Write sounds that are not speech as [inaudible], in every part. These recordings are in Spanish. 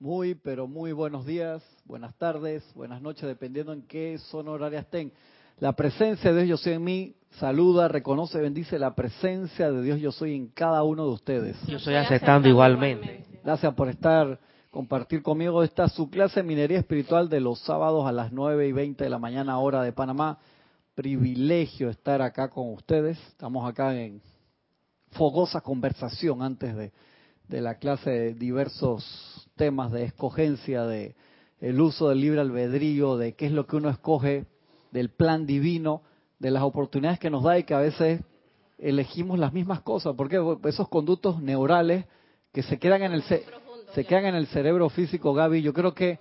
Muy, pero muy buenos días, buenas tardes, buenas noches, dependiendo en qué zona horaria estén. La presencia de Dios yo soy en mí, saluda, reconoce, bendice la presencia de Dios yo soy en cada uno de ustedes. Yo estoy aceptando igualmente. Gracias por estar, compartir conmigo esta su clase de minería espiritual de los sábados a las 9 y 20 de la mañana hora de Panamá. Privilegio estar acá con ustedes. Estamos acá en fogosa conversación antes de, de la clase de diversos temas de escogencia, de el uso del libre albedrío, de qué es lo que uno escoge, del plan divino, de las oportunidades que nos da y que a veces elegimos las mismas cosas, porque esos conductos neurales que se quedan en el se quedan en el cerebro físico, Gaby, yo creo que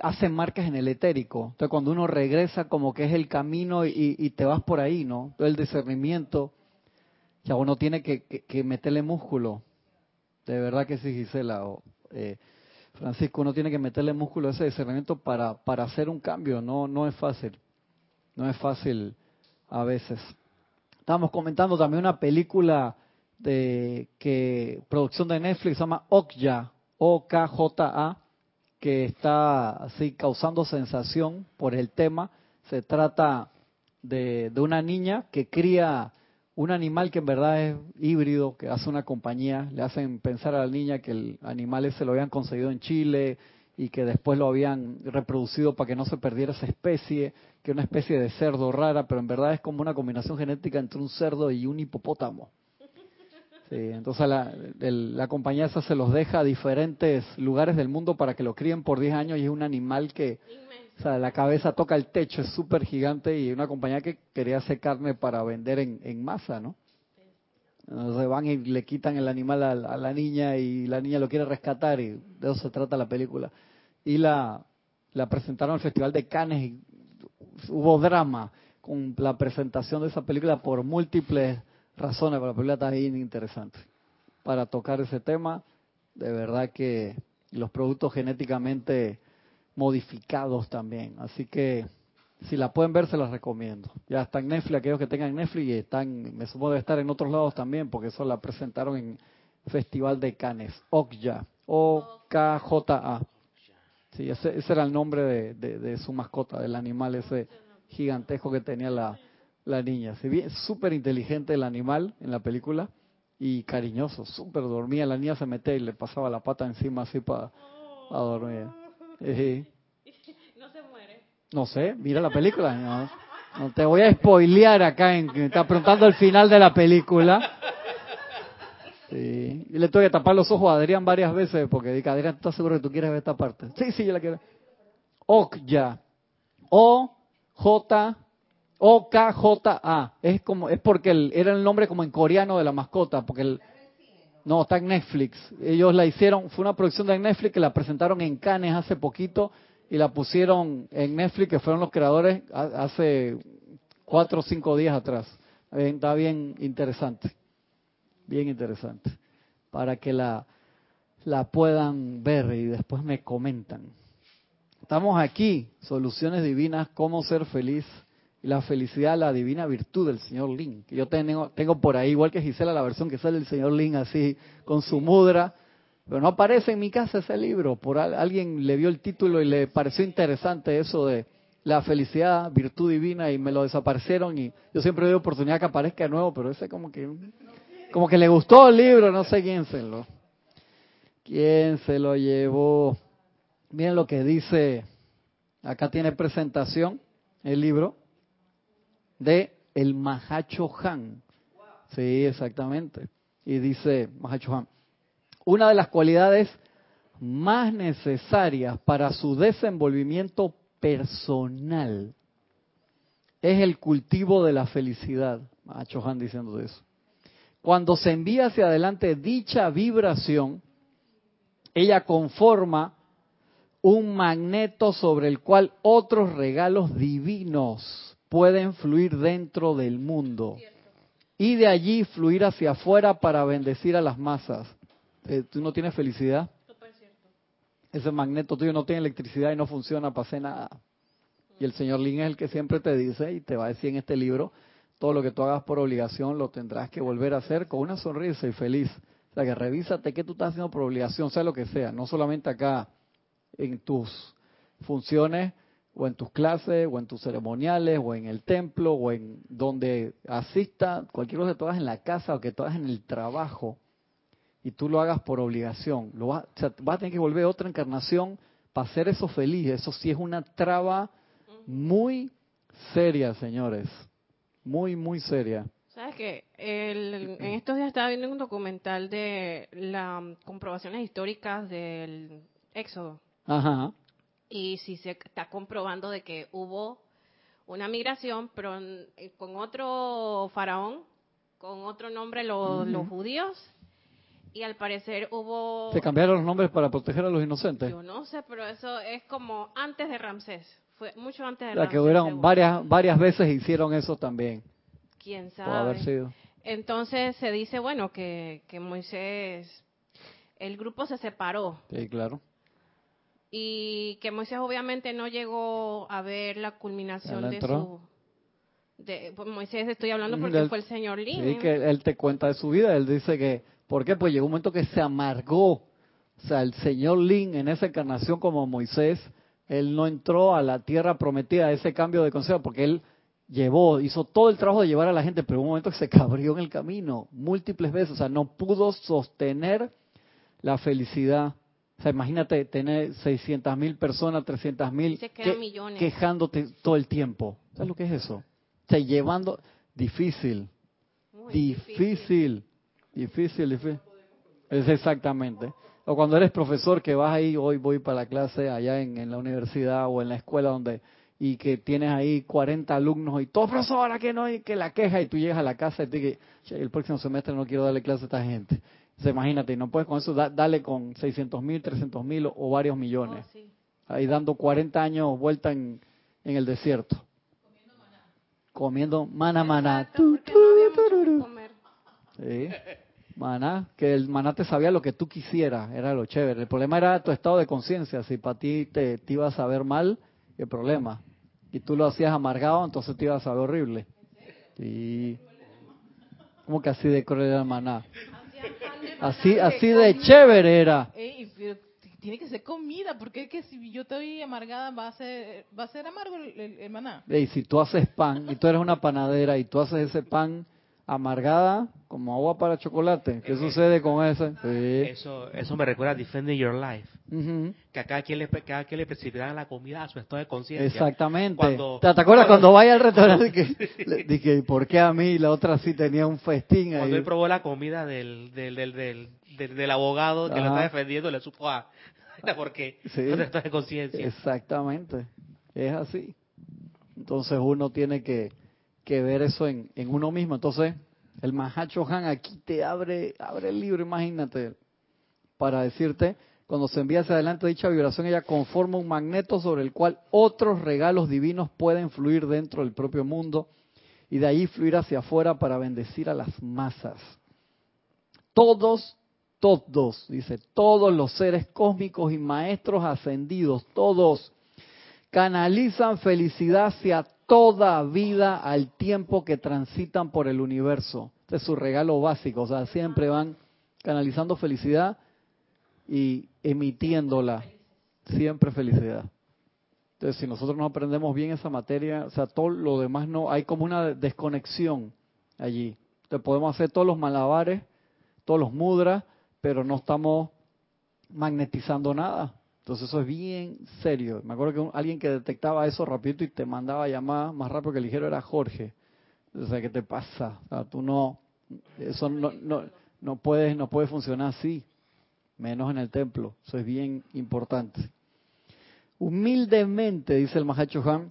hacen marcas en el etérico. Entonces cuando uno regresa como que es el camino y, te vas por ahí, ¿no? Todo el discernimiento, ya uno tiene que, meterle músculo. De verdad que sí, Gisela. O, eh, Francisco, uno tiene que meterle músculo a ese discernimiento para, para hacer un cambio, no, no es fácil, no es fácil a veces. Estábamos comentando también una película de que producción de Netflix se llama Okja, O-K-J-A, que está así causando sensación por el tema. Se trata de, de una niña que cría un animal que en verdad es híbrido, que hace una compañía, le hacen pensar a la niña que el animal ese lo habían conseguido en Chile y que después lo habían reproducido para que no se perdiera esa especie, que es una especie de cerdo rara, pero en verdad es como una combinación genética entre un cerdo y un hipopótamo. entonces la, compañía esa se los deja a diferentes lugares del mundo para que lo críen por 10 años y es un animal que o sea, la cabeza toca el techo, es súper gigante y una compañía que quería hacer carne para vender en, masa, ¿no? Entonces van y le quitan el animal a, la niña y la niña lo quiere rescatar y de eso se trata la película. Y la, la presentaron al Festival de Cannes y hubo drama con la presentación de esa película por múltiples razones, pero la película está bien interesante. Para tocar ese tema, de verdad que los productos genéticamente modificados también. Así que si la pueden ver, se las recomiendo. Ya está en Netflix, aquellos que tengan Netflix y están, me supongo de estar en otros lados también, porque eso la presentaron en Festival de Cannes, Okja, O-K-J-A. Sí, ese, era el nombre de, su mascota, del animal ese gigantesco que tenía la, niña. Se ve súper inteligente el animal en la película y cariñoso, súper dormía. La niña se metía y le pasaba la pata encima así para dormir. [laughs] No se muere. No sé, mira la película. No, te voy a spoilear acá en que me está preguntando el final de la película. Sí. Y le tuve que tapar los ojos a Adrián varias veces porque dije, Adrián, ¿estás seguro que tú quieres ver esta parte? Sí, sí, yo la quiero. Okja. O J O K J A. Es como es porque el, era el nombre como en coreano de la mascota, porque el no, está en Netflix. Ellos la hicieron, fue una producción de Netflix que la presentaron en Cannes hace poquito y la pusieron en Netflix, que fueron los creadores hace cuatro o cinco días atrás. Está bien interesante, bien interesante, para que la, la puedan ver y después me comentan. Estamos aquí, soluciones divinas, cómo ser feliz la felicidad, la divina virtud del señor Lin. Que yo tengo, tengo por ahí, igual que Gisela, la versión que sale el señor Lin así, con su mudra. Pero no aparece en mi casa ese libro. Por alguien le vio el título y le pareció interesante eso de la felicidad, virtud divina, y me lo desaparecieron. Y yo siempre doy oportunidad que aparezca de nuevo, pero ese como que, como que le gustó el libro, no sé quién se lo, quién se lo llevó. Miren lo que dice, acá tiene presentación el libro de el Mahacho Han. Sí, exactamente. Y dice Mahacho Han, una de las cualidades más necesarias para su desenvolvimiento personal es el cultivo de la felicidad. Mahacho Han diciendo eso. Cuando se envía hacia adelante dicha vibración, ella conforma un magneto sobre el cual otros regalos divinos pueden fluir dentro del mundo y de allí fluir hacia afuera para bendecir a las masas. Eh, ¿Tú no tienes felicidad? Ese magneto tuyo no tiene electricidad y no funciona para hacer nada. Y el señor Lin es el que siempre te dice y te va a decir en este libro, todo lo que tú hagas por obligación lo tendrás que volver a hacer con una sonrisa y feliz. O sea, que revísate qué tú estás haciendo por obligación, sea lo que sea, no solamente acá en tus funciones o en tus clases o en tus ceremoniales o en el templo o en donde asista, cualquier cosa que tú hagas en la casa o que tú hagas en el trabajo y tú lo hagas por obligación, lo vas, o sea, vas a tener que volver otra encarnación para hacer eso feliz. Eso sí es una traba muy seria, señores. Muy, muy seria. ¿Sabes qué? en estos días estaba viendo un documental de las comprobaciones históricas del Éxodo. Ajá. Y si se está comprobando de que hubo una migración, pero eh, con otro faraón, con otro nombre, los judíos, y al parecer hubo... ¿Se cambiaron los nombres para proteger a los inocentes? Yo no sé, pero eso es como antes de Ramsés, fue mucho antes de Ramsés. que hubieron varias, varias veces hicieron eso también. ¿Quién sabe? haber sido. Entonces se dice, bueno, que, que Moisés, el grupo se separó. Sí, claro y que Moisés obviamente no llegó a ver la culminación de su de, pues Moisés estoy hablando porque fue el señor Lin. Sí, que él te cuenta de su vida, él dice que, ¿por qué? Pues llegó un momento que se amargó, o sea, el señor Lin en esa encarnación como Moisés, él no entró a la tierra prometida, ese cambio de consejo, porque él llevó, hizo todo el trabajo de llevar a la gente, pero hubo un momento que se cabrió en el camino, múltiples veces, o sea, no pudo sostener la felicidad o sea, imagínate tener 600 mil personas, 300 mil quejándote todo el tiempo. ¿Sabes lo que es eso? O sea, llevando... Difícil. difícil. Difícil, difícil. Es exactamente. O cuando eres profesor que vas ahí, hoy voy para la clase allá en, la universidad o en la escuela donde y que tienes ahí 40 alumnos y todo profesora que no hay que la queja y tú llegas a la casa y te dices, el próximo semestre no quiero darle clase a esta gente imagínate, no puedes con eso, dale con 600 mil, 300 mil o, varios millones. Oh, Ahí dando 40 años vuelta en, en el desierto. Comiendo maná. maná. Sí. Maná, que el maná te sabía lo que tú quisieras, era lo chévere. El problema era tu estado de conciencia. Si para ti te, te ibas a ver mal, el problema. Y tú lo hacías amargado, entonces te ibas a ver horrible. Sí. ¿Cómo que así de cruel era el maná? Así, así de chévere era. tiene que ser comida, porque es que si yo estoy amargada va a ser, va a ser amargo el, maná. Y si tú haces pan, y tú eres una panadera, y tú haces ese pan amargada como agua para chocolate. ¿Qué sucede con ese? Eso, eso me recuerda a Defending Your Life. Que a cada quien, le, cada quien le la comida a su estado de conciencia. Exactamente. ¿Te, acuerdas cuando vaya al restaurante que [laughs] dije, ¿por qué a mí la otra sí tenía un festín ahí? Cuando él probó la comida del, del, del, del, del, abogado que lo está defendiendo, le supo a... [laughs] Porque sí. no de conciencia. Exactamente. Es así. Entonces uno tiene que que ver eso en, uno mismo. Entonces, el Mahacho Han aquí te abre, abre el libro, imagínate, para decirte, cuando se envía hacia adelante dicha vibración, ella conforma un magneto sobre el cual otros regalos divinos pueden fluir dentro del propio mundo y de ahí fluir hacia afuera para bendecir a las masas. Todos, todos, dice, todos los seres cósmicos y maestros ascendidos, todos canalizan felicidad hacia toda vida al tiempo que transitan por el universo. Este es su regalo básico, o sea, siempre van canalizando felicidad y emitiéndola, siempre felicidad. Entonces, si nosotros no aprendemos bien esa materia, o sea, todo lo demás no, hay como una desconexión allí. Entonces, podemos hacer todos los malabares, todos los mudras, pero no estamos magnetizando nada. Entonces eso es bien serio. Me acuerdo que alguien que detectaba eso rapidito y te mandaba llamar más rápido que ligero era Jorge. O sea, ¿qué te pasa? O tú no, eso no, no, no puedes, no puede funcionar así, menos en el templo. Eso es bien importante. Humildemente, dice el Mahacho Han,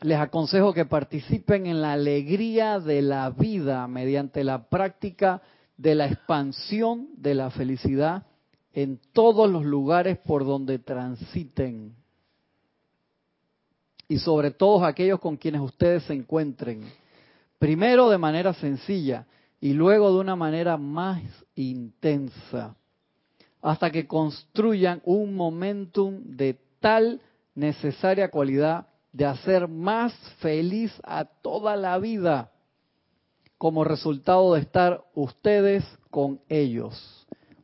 les aconsejo que participen en la alegría de la vida mediante la práctica de la expansión de la felicidad en todos los lugares por donde transiten. Y sobre todos aquellos con quienes ustedes se encuentren. Primero de manera sencilla y luego de una manera más intensa, hasta que construyan un momentum de tal necesaria cualidad de hacer más feliz a toda la vida como resultado de estar ustedes con ellos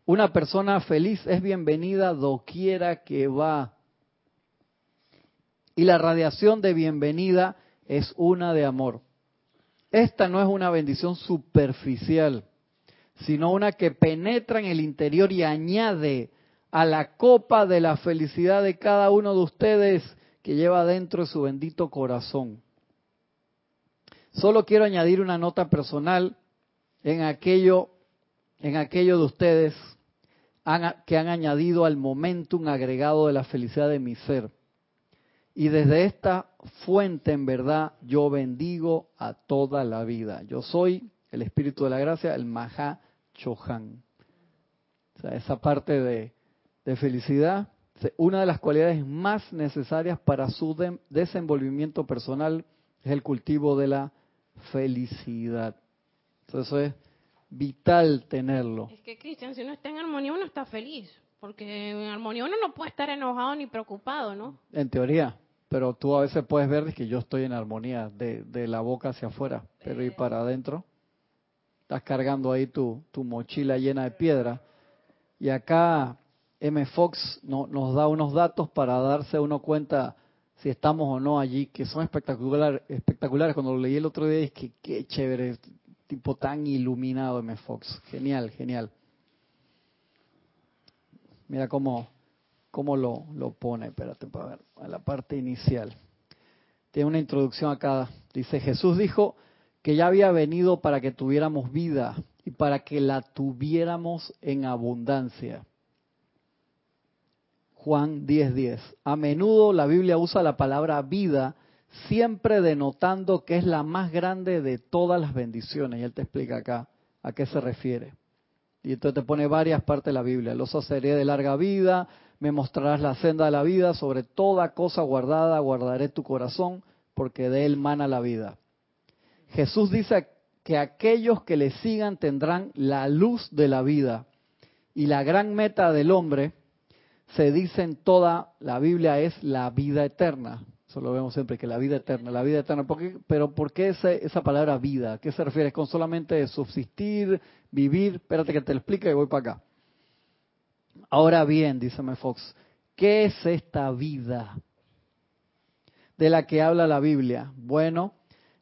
Una persona feliz es bienvenida doquiera que va. Y la radiación de bienvenida es una de amor. Esta no es una bendición superficial, sino una que penetra en el interior y añade a la copa de la felicidad de cada uno de ustedes que lleva dentro de su bendito corazón. Solo quiero añadir una nota personal en aquello, en aquello de ustedes que han añadido al momentum agregado de la felicidad de mi ser. Y desde esta fuente, en verdad, yo bendigo a toda la vida. Yo soy el Espíritu de la Gracia, el Maha Chohan. O sea, esa parte de, de felicidad, una de las cualidades más necesarias para su desenvolvimiento personal es el cultivo de la felicidad. Entonces eso es vital tenerlo. Es que, Cristian, si uno está en armonía, uno está feliz. Porque en armonía uno no puede estar enojado ni preocupado, ¿no? En teoría. Pero tú a veces puedes ver que yo estoy en armonía de, de la boca hacia afuera, pero y para adentro. Estás cargando ahí tu, tu mochila llena de piedra. Y acá M. Fox no, nos da unos datos para darse uno cuenta si estamos o no allí, que son espectacular, espectaculares. Cuando lo leí el otro día, es que qué chévere, tipo tan iluminado M. Fox. Genial, genial. Mira cómo, cómo lo, lo pone, espérate para ver, a la parte inicial. Tiene una introducción acá. Dice, Jesús dijo que ya había venido para que tuviéramos vida y para que la tuviéramos en abundancia. Juan 10:10. A menudo la Biblia usa la palabra vida, siempre denotando que es la más grande de todas las bendiciones. Y él te explica acá a qué se refiere. Y entonces te pone varias partes de la Biblia. Los haceré de larga vida, me mostrarás la senda de la vida, sobre toda cosa guardada guardaré tu corazón, porque de él mana la vida. Jesús dice que aquellos que le sigan tendrán la luz de la vida. Y la gran meta del hombre se dice en toda la Biblia es la vida eterna. Eso lo vemos siempre, que la vida eterna, la vida eterna. pero ¿por qué esa palabra vida? ¿A qué se refiere? ¿Es con solamente subsistir, vivir? Espérate que te lo explique y voy para acá. Ahora bien, dice Fox, ¿qué es esta vida de la que habla la Biblia? Bueno,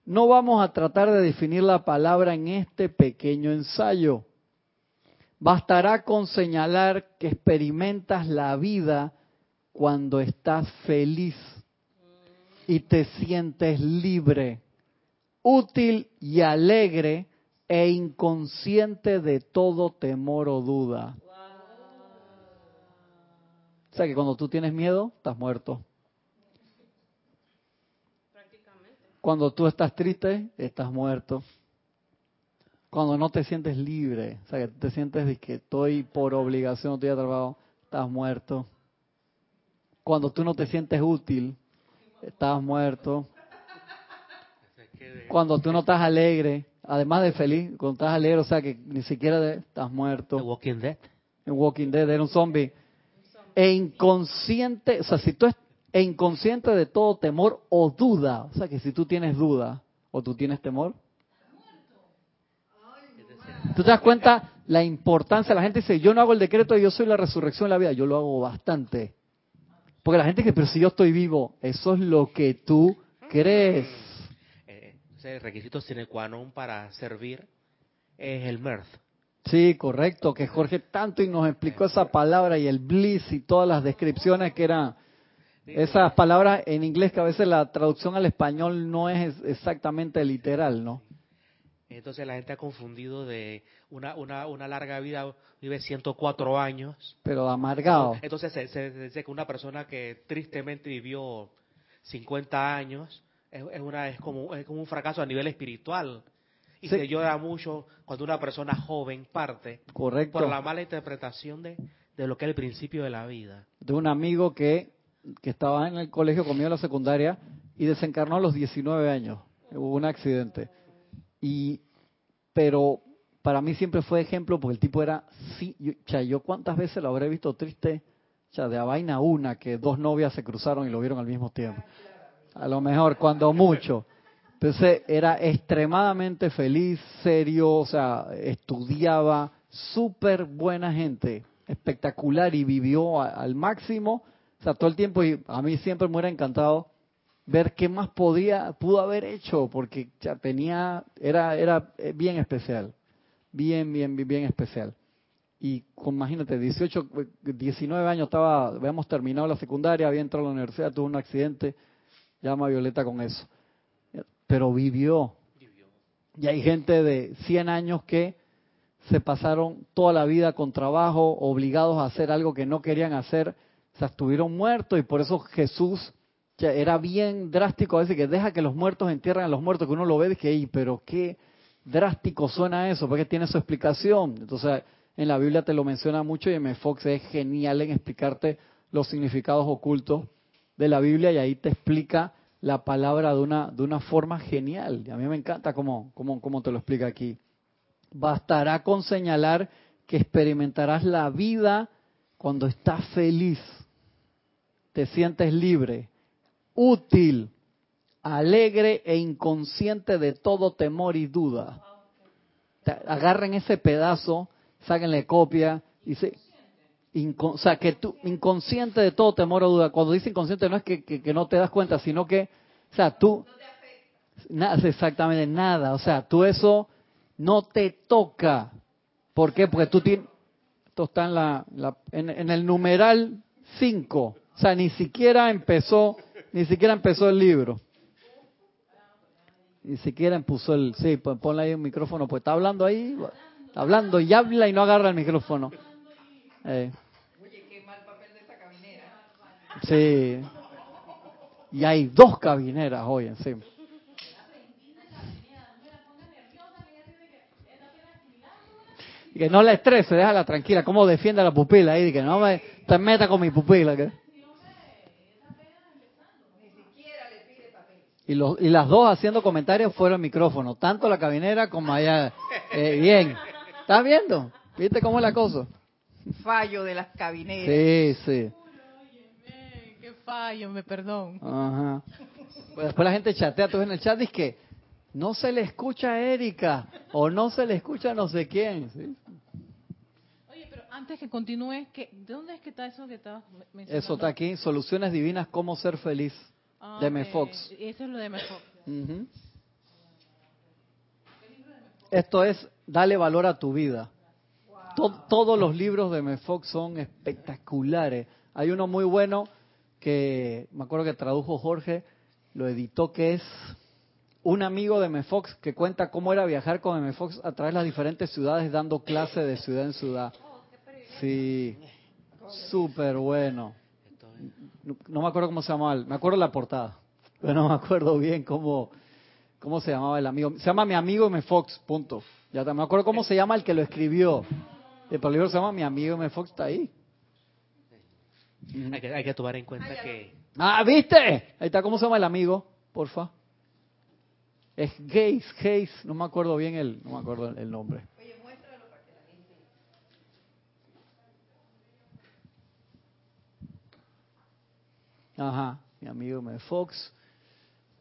no vamos a tratar de definir la palabra en este pequeño ensayo. Bastará con señalar que experimentas la vida cuando estás feliz y te sientes libre, útil y alegre e inconsciente de todo temor o duda. O sea que cuando tú tienes miedo, estás muerto. Cuando tú estás triste, estás muerto. Cuando no te sientes libre, o sea, que te sientes de que estoy por obligación, estoy a trabajo, estás muerto. Cuando tú no te sientes útil, estás muerto. Cuando tú no estás alegre, además de feliz, cuando estás alegre, o sea, que ni siquiera estás muerto. Walking Dead. En Walking Dead, era un zombie. E inconsciente, o sea, si tú e inconsciente de todo temor o duda, o sea, que si tú tienes duda o tú tienes temor, ¿Tú te das cuenta la importancia? La gente dice, yo no hago el decreto, yo soy la resurrección de la vida. Yo lo hago bastante. Porque la gente dice, pero si yo estoy vivo, eso es lo que tú crees. Eh, el requisito sine qua non para servir es el mirth. Sí, correcto, que Jorge tanto y nos explicó esa palabra y el bliss y todas las descripciones que eran esas palabras en inglés que a veces la traducción al español no es exactamente literal, ¿no? Entonces la gente ha confundido de una, una, una larga vida, vive 104 años. Pero amargado. Entonces se, dice que una persona que tristemente vivió 50 años es, una, es, como, es como un fracaso a nivel espiritual. Y se llora mucho cuando una persona joven parte Correcto. por la mala interpretación de, de lo que es el principio de la vida. De un amigo que, que estaba en el colegio conmigo en la secundaria y desencarnó a los 19 años. Hubo un accidente y, pero para mí siempre fue ejemplo porque el tipo era, sí, yo, yo cuántas veces lo habré visto triste, ya de a vaina una, que dos novias se cruzaron y lo vieron al mismo tiempo. A lo mejor, cuando mucho. Entonces era extremadamente feliz, serio, o sea, estudiaba, súper buena gente, espectacular y vivió al máximo, o sea, todo el tiempo y a mí siempre me hubiera encantado ver qué más podía, pudo haber hecho, porque ya tenía, era, era eh, bien especial, bien, bien, bien, bien especial. Y imagínate, 18, 19 años estaba, habíamos terminado la secundaria, había entrado a la universidad, tuvo un accidente, llama Violeta con eso. Pero vivió. Y hay gente de 100 años que se pasaron toda la vida con trabajo, obligados a hacer algo que no querían hacer, o sea, estuvieron muertos y por eso Jesús era bien drástico a veces que deja que los muertos entierren a los muertos, que uno lo ve y dice, pero qué drástico suena eso, porque tiene su explicación. Entonces, en la Biblia te lo menciona mucho y M. Fox es genial en explicarte los significados ocultos de la Biblia y ahí te explica la palabra de una, de una forma genial. Y a mí me encanta cómo, cómo, cómo te lo explica aquí. Bastará con señalar que experimentarás la vida cuando estás feliz, te sientes libre, útil, alegre e inconsciente de todo temor y duda. Agarren ese pedazo, sáquenle copia y se, o sea, que tú, inconsciente de todo temor o duda. Cuando dice inconsciente no es que, que, no te das cuenta, sino que, o sea, tú, nada, exactamente nada. O sea, tú eso no te toca. ¿Por qué? Porque tú tienes, esto está en, la, en, en el numeral 5. O sea, ni siquiera empezó ni siquiera empezó el libro. Ni siquiera empezó el... Sí, pues ponle ahí un micrófono, pues está hablando ahí, está hablando y habla y no agarra el micrófono. Eh. Oye, qué mal papel de esta cabinera. Sí. Y hay dos cabineras hoy encima. Y que no la estrese, déjala tranquila. ¿Cómo defiende a la pupila ahí? Que no me te meta con mi pupila. ¿qué? Y, los, y las dos haciendo comentarios fuera el micrófono, tanto la cabinera como allá. Eh, bien, ¿estás viendo? ¿Viste cómo es la cosa? Fallo de las cabineras. Sí, sí. Qué fallo, me perdón. Ajá. Pues después la gente chatea, tú en el chat, dice que no se le escucha a Erika o no se le escucha a no sé quién. Oye, pero antes que continúe, ¿de dónde es que está eso que estabas mencionando? Eso está aquí, Soluciones Divinas, Cómo Ser Feliz. Ah, de Fox. Eso es lo de Fox. Esto es, dale valor a tu vida. todos los libros de Fox son espectaculares. Hay uno muy bueno que me acuerdo que tradujo Jorge, lo editó, que es un amigo de Fox que cuenta cómo era viajar con Fox a través de las diferentes ciudades dando clase de ciudad en ciudad. Sí, súper bueno no, me acuerdo cómo se llamaba, me acuerdo la portada, pero no me acuerdo bien cómo, cómo se llamaba el amigo. Se llama Mi Amigo M. Fox, punto. Ya me acuerdo cómo se llama el que lo escribió. El libro se llama Mi Amigo M. Fox, está ahí. Hay que, hay que tomar en cuenta que... Ah, ¿viste? Ahí está, ¿cómo se llama el amigo? Porfa. Es Gaze, Gaze, no me acuerdo bien el, no me acuerdo el nombre. Ajá, mi amigo me Fox.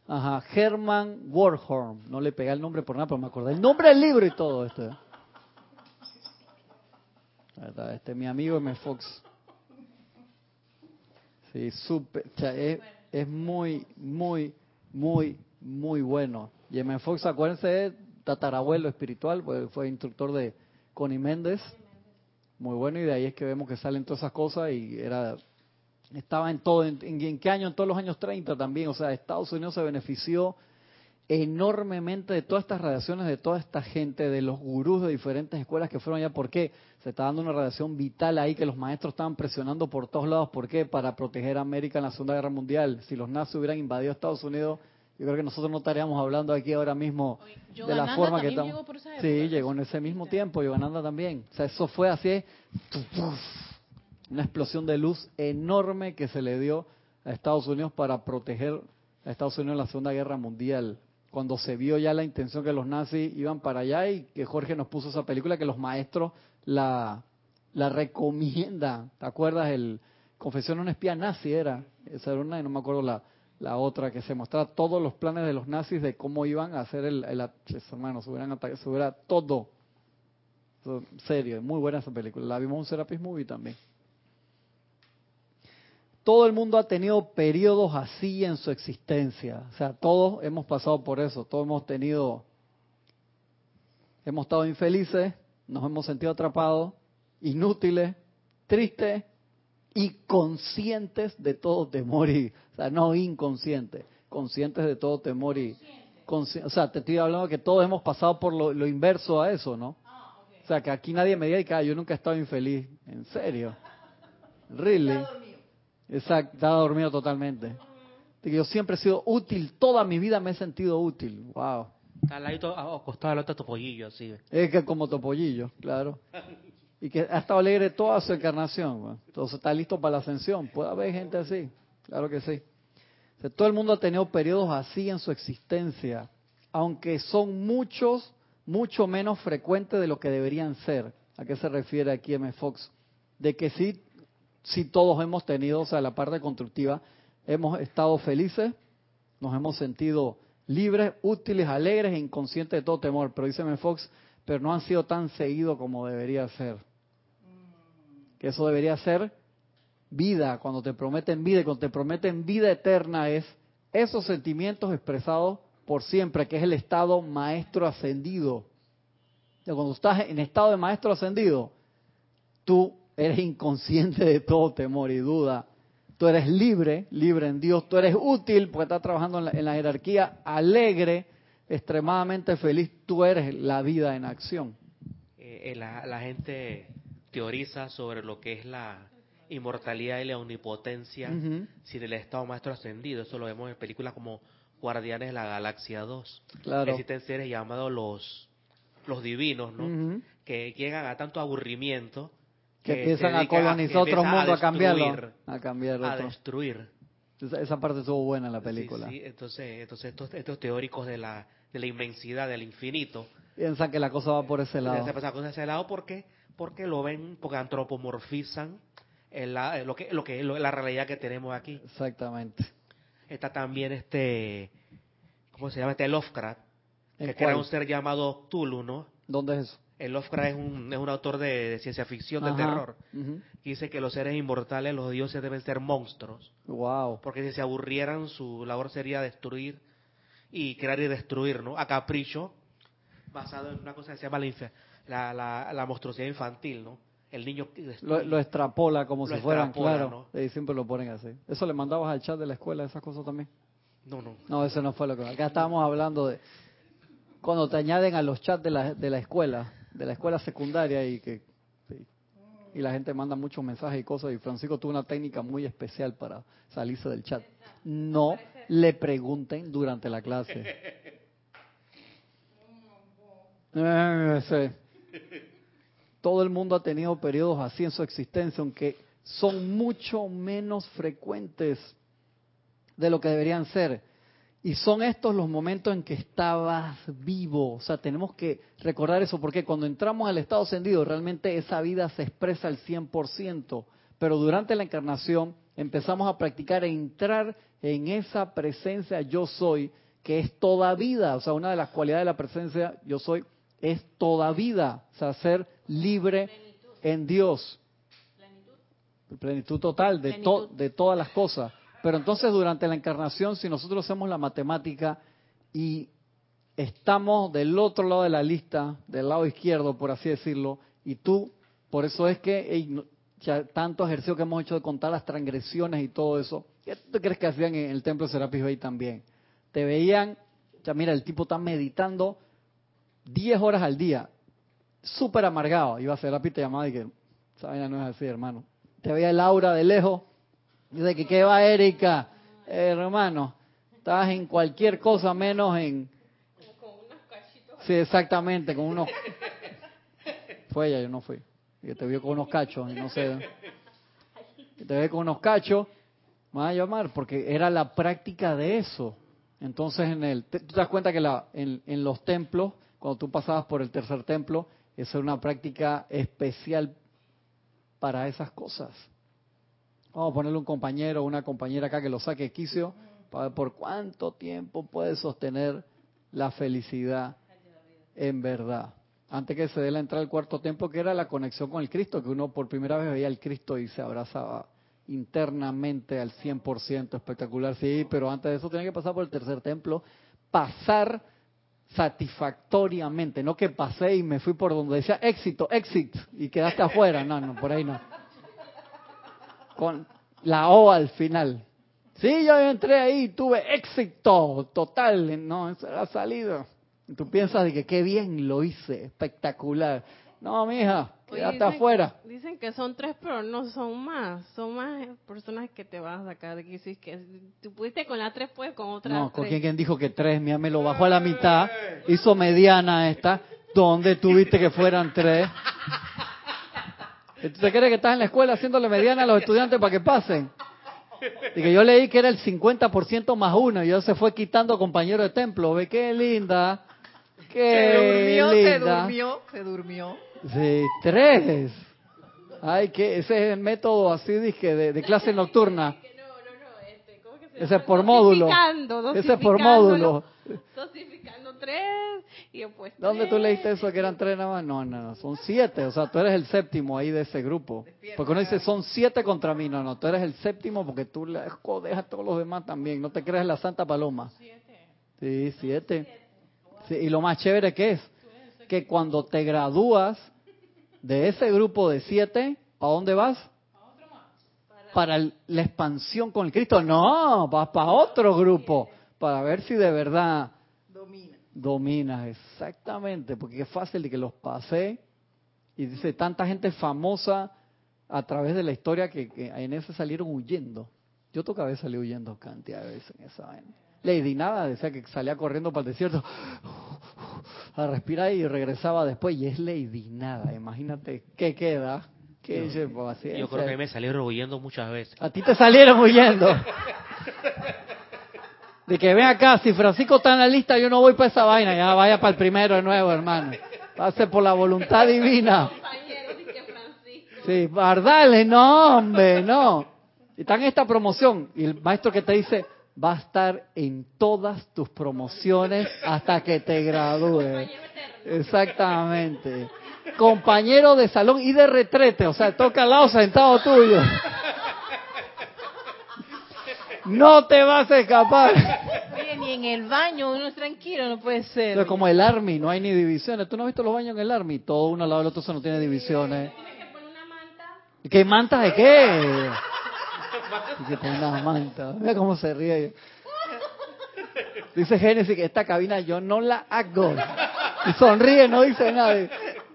Ajá, Herman Warhorn. No le pegué el nombre por nada, pero me acordé el nombre del libro y todo esto. Este es mi amigo M. Fox. Sí, súper. Es, es, muy, muy, muy, muy bueno. Y M. Fox, acuérdense, tatarabuelo espiritual, pues fue instructor de Connie Méndez. Muy bueno, y de ahí es que vemos que salen todas esas cosas y era estaba en todo, en, qué año? En todos los años 30 también. O sea, Estados Unidos se benefició enormemente de todas estas radiaciones, de toda esta gente, de los gurús de diferentes escuelas que fueron allá. ¿Por qué? Se está dando una radiación vital ahí que los maestros estaban presionando por todos lados. ¿Por qué? Para proteger a América en la Segunda Guerra Mundial. Si los nazis hubieran invadido Estados Unidos, yo creo que nosotros no estaríamos hablando aquí ahora mismo de la forma que estamos. sí, llegó en ese mismo tiempo, Yogananda también. O sea, eso fue así una explosión de luz enorme que se le dio a Estados Unidos para proteger a Estados Unidos en la Segunda Guerra Mundial. Cuando se vio ya la intención que los nazis iban para allá y que Jorge nos puso esa película que los maestros la, la recomiendan. ¿Te acuerdas? El Confesión de un espía nazi era. Esa era una y no me acuerdo la, la otra que se mostraba todos los planes de los nazis de cómo iban a hacer el, el hermano, se hubieran todo serio, muy buena esa película. La vimos en Serapis Movie también. Todo el mundo ha tenido periodos así en su existencia. O sea, todos hemos pasado por eso. Todos hemos tenido, hemos estado infelices, nos hemos sentido atrapados, inútiles, tristes y conscientes de todo temor y, o sea, no inconscientes, conscientes de todo temor y, o sea, te estoy hablando que todos hemos pasado por lo, inverso a eso, ¿no? O sea, que aquí nadie me diga que ah, yo nunca he estado infeliz. ¿En serio? [laughs] ¿Really? Exacto, estaba dormido totalmente. Yo siempre he sido útil, toda mi vida me he sentido útil. Wow. Al ladito, acostado al otro topollillo, así. Es que como topollillo, claro. Y que ha estado alegre toda su encarnación. Entonces está listo para la ascensión. Puede haber gente así, claro que sí. todo el mundo ha tenido periodos así en su existencia, aunque son muchos, mucho menos frecuentes de lo que deberían ser. ¿A qué se refiere aquí M. Fox? De que sí si todos hemos tenido, o sea, la parte constructiva, hemos estado felices, nos hemos sentido libres, útiles, alegres e inconscientes de todo temor. Pero dice Fox, pero no han sido tan seguidos como debería ser. Que eso debería ser vida, cuando te prometen vida y cuando te prometen vida eterna es esos sentimientos expresados por siempre, que es el estado maestro ascendido. Cuando estás en estado de maestro ascendido, tú eres inconsciente de todo temor y duda. Tú eres libre, libre en Dios. Tú eres útil porque estás trabajando en la, jerarquía, alegre, extremadamente feliz. Tú eres la vida en acción. Eh, eh, la, gente teoriza sobre lo que es la inmortalidad y la omnipotencia sin el estado maestro ascendido. Eso lo vemos en películas como Guardianes de la Galaxia 2. Claro. Existen seres llamados los, los divinos, ¿no? Que llegan a tanto aburrimiento que, empiezan a colonizar otro mundo, a, cambiarlo, a cambiar a destruir. Esa, parte estuvo buena en la película. Sí, entonces, entonces estos, estos teóricos de la, de la inmensidad, del infinito, piensan que la cosa va por ese lado. Piensan por ese lado porque porque lo ven, porque antropomorfizan la, lo que lo que la realidad que tenemos aquí. Exactamente. Está también este, ¿cómo se llama? Este Lovecraft, que era un ser llamado Tulu, ¿no? ¿Dónde es eso? El Lovecraft es un, es un autor de, ciencia ficción, de terror. dice que los seres inmortales, los dioses, deben ser monstruos. Wow. Porque si se aburrieran, su labor sería destruir y crear y destruir, ¿no? A capricho, basado en una cosa que se llama la, la, la, monstruosidad infantil, ¿no? El niño lo, lo, extrapola como si fueran, claro. ¿no? Y siempre lo ponen así. ¿Eso le mandabas al chat de la escuela, esas cosas también? No, no. No, eso no fue lo que... Acá estábamos hablando de cuando te añaden a los chats de la, de la escuela de la escuela secundaria y que y la gente manda muchos mensajes y cosas y Francisco tuvo una técnica muy especial para salirse del chat. No le pregunten durante la clase. [laughs] Eh, Todo el mundo ha tenido periodos así en su existencia, aunque son mucho menos frecuentes de lo que deberían ser. Y son estos los momentos en que estabas vivo. O sea, tenemos que recordar eso, porque cuando entramos al estado ascendido, realmente esa vida se expresa al 100%. Pero durante la encarnación empezamos a practicar e entrar en esa presencia yo soy, que es toda vida. O sea, una de las cualidades de la presencia yo soy es toda vida. O sea, ser libre en Dios. Plenitud, Plenitud total de, de todas las cosas. Pero entonces durante la encarnación, si nosotros hacemos la matemática y estamos del otro lado de la lista, del lado izquierdo, por así decirlo, y tú, por eso es que tanto ejercicio que hemos hecho de contar las transgresiones y todo eso, ¿qué crees que hacían en el templo de Serapis Bay también? Te veían, ya mira, el tipo está meditando 10 horas al día, súper amargado, iba a Serapis te llamaba y que, esa no es así, hermano. Te veía el aura de lejos, Dice que qué va Erika, eh, hermano, estás en cualquier cosa menos en... Con unos cachitos. Sí, exactamente, con unos... [laughs] Fue ella, yo no fui. Y te vio con unos cachos y no sé. te ve con unos cachos, me va a llamar porque era la práctica de eso. Entonces, en el, tú te das cuenta que la, en, en los templos, cuando tú pasabas por el tercer templo, esa era una práctica especial para esas cosas. Vamos a ponerle un compañero o una compañera acá que lo saque quicio para ver por cuánto tiempo puede sostener la felicidad en verdad. antes que se dé la entrada al cuarto templo, que era la conexión con el Cristo, que uno por primera vez veía al Cristo y se abrazaba internamente al 100%, espectacular, sí, pero antes de eso tenía que pasar por el tercer templo, pasar satisfactoriamente, no que pasé y me fui por donde decía éxito, éxito, y quedaste afuera, no, no, por ahí no. Con la O al final. Sí, yo entré ahí, tuve éxito total, no, eso era salido. Y tú piensas de que qué bien lo hice, espectacular. No, mija, quédate afuera. Dicen que son tres, pero no son más. Son más personas que te vas a sacar de aquí. Si que tú pudiste con la tres, pues con otra. No, con quien dijo que tres, mira, me lo bajó a la mitad, hizo mediana esta. ¿Dónde tuviste que fueran tres? ¿Tú te crees que estás en la escuela haciéndole mediana a los estudiantes para que pasen? Y que yo leí que era el 50% más uno y yo se fue quitando compañero de templo. Ve qué linda. Qué se durmió, linda. se durmió, se durmió. Sí, tres. Ay, que ese es el método así dije de, de clase nocturna. Ese es por módulo. Ese es por módulo. Dosificando tres y después ¿Dónde tú leíste eso que eran tres nada más? No, no, son siete. O sea, tú eres el séptimo ahí de ese grupo. Porque uno dice son siete contra mí. No, no, tú eres el séptimo porque tú le a todos los demás también. No te crees la Santa Paloma. Sí, siete. Sí, y lo más chévere que es que cuando te gradúas de ese grupo de siete, ¿a dónde vas? Para la expansión con el Cristo. No, vas para otro grupo, para ver si de verdad Domina. dominas. Exactamente, porque es fácil de que los pasé. Y dice, tanta gente famosa a través de la historia que, que en ese salieron huyendo. Yo tocaba vez salí huyendo cantidad de veces en esa vaina. Lady Nada decía que salía corriendo para el desierto a respirar y regresaba después. Y es Lady Nada, imagínate qué queda. ¿Qué yo, pues, yo creo que me salieron huyendo muchas veces. A ti te salieron huyendo. De que ven acá, si Francisco está en la lista, yo no voy para esa vaina, ya vaya para el primero de nuevo, hermano. Pase por la voluntad divina. Sí, Bardales, no, hombre, no. Está en esta promoción y el maestro que te dice, va a estar en todas tus promociones hasta que te gradúes. Exactamente. Compañero de salón y de retrete, o sea, toca al lado sentado tuyo. No te vas a escapar. Oye, ni en el baño uno es tranquilo, no puede ser. Es como el Army, no hay ni divisiones. ¿Tú no has visto los baños en el Army? Todo uno al lado del otro, eso no tiene divisiones. ¿Qué mantas de qué? Y que poner una manta. Mira cómo se ríe. Dice Génesis que esta cabina yo no la hago. Y sonríe, no dice nada.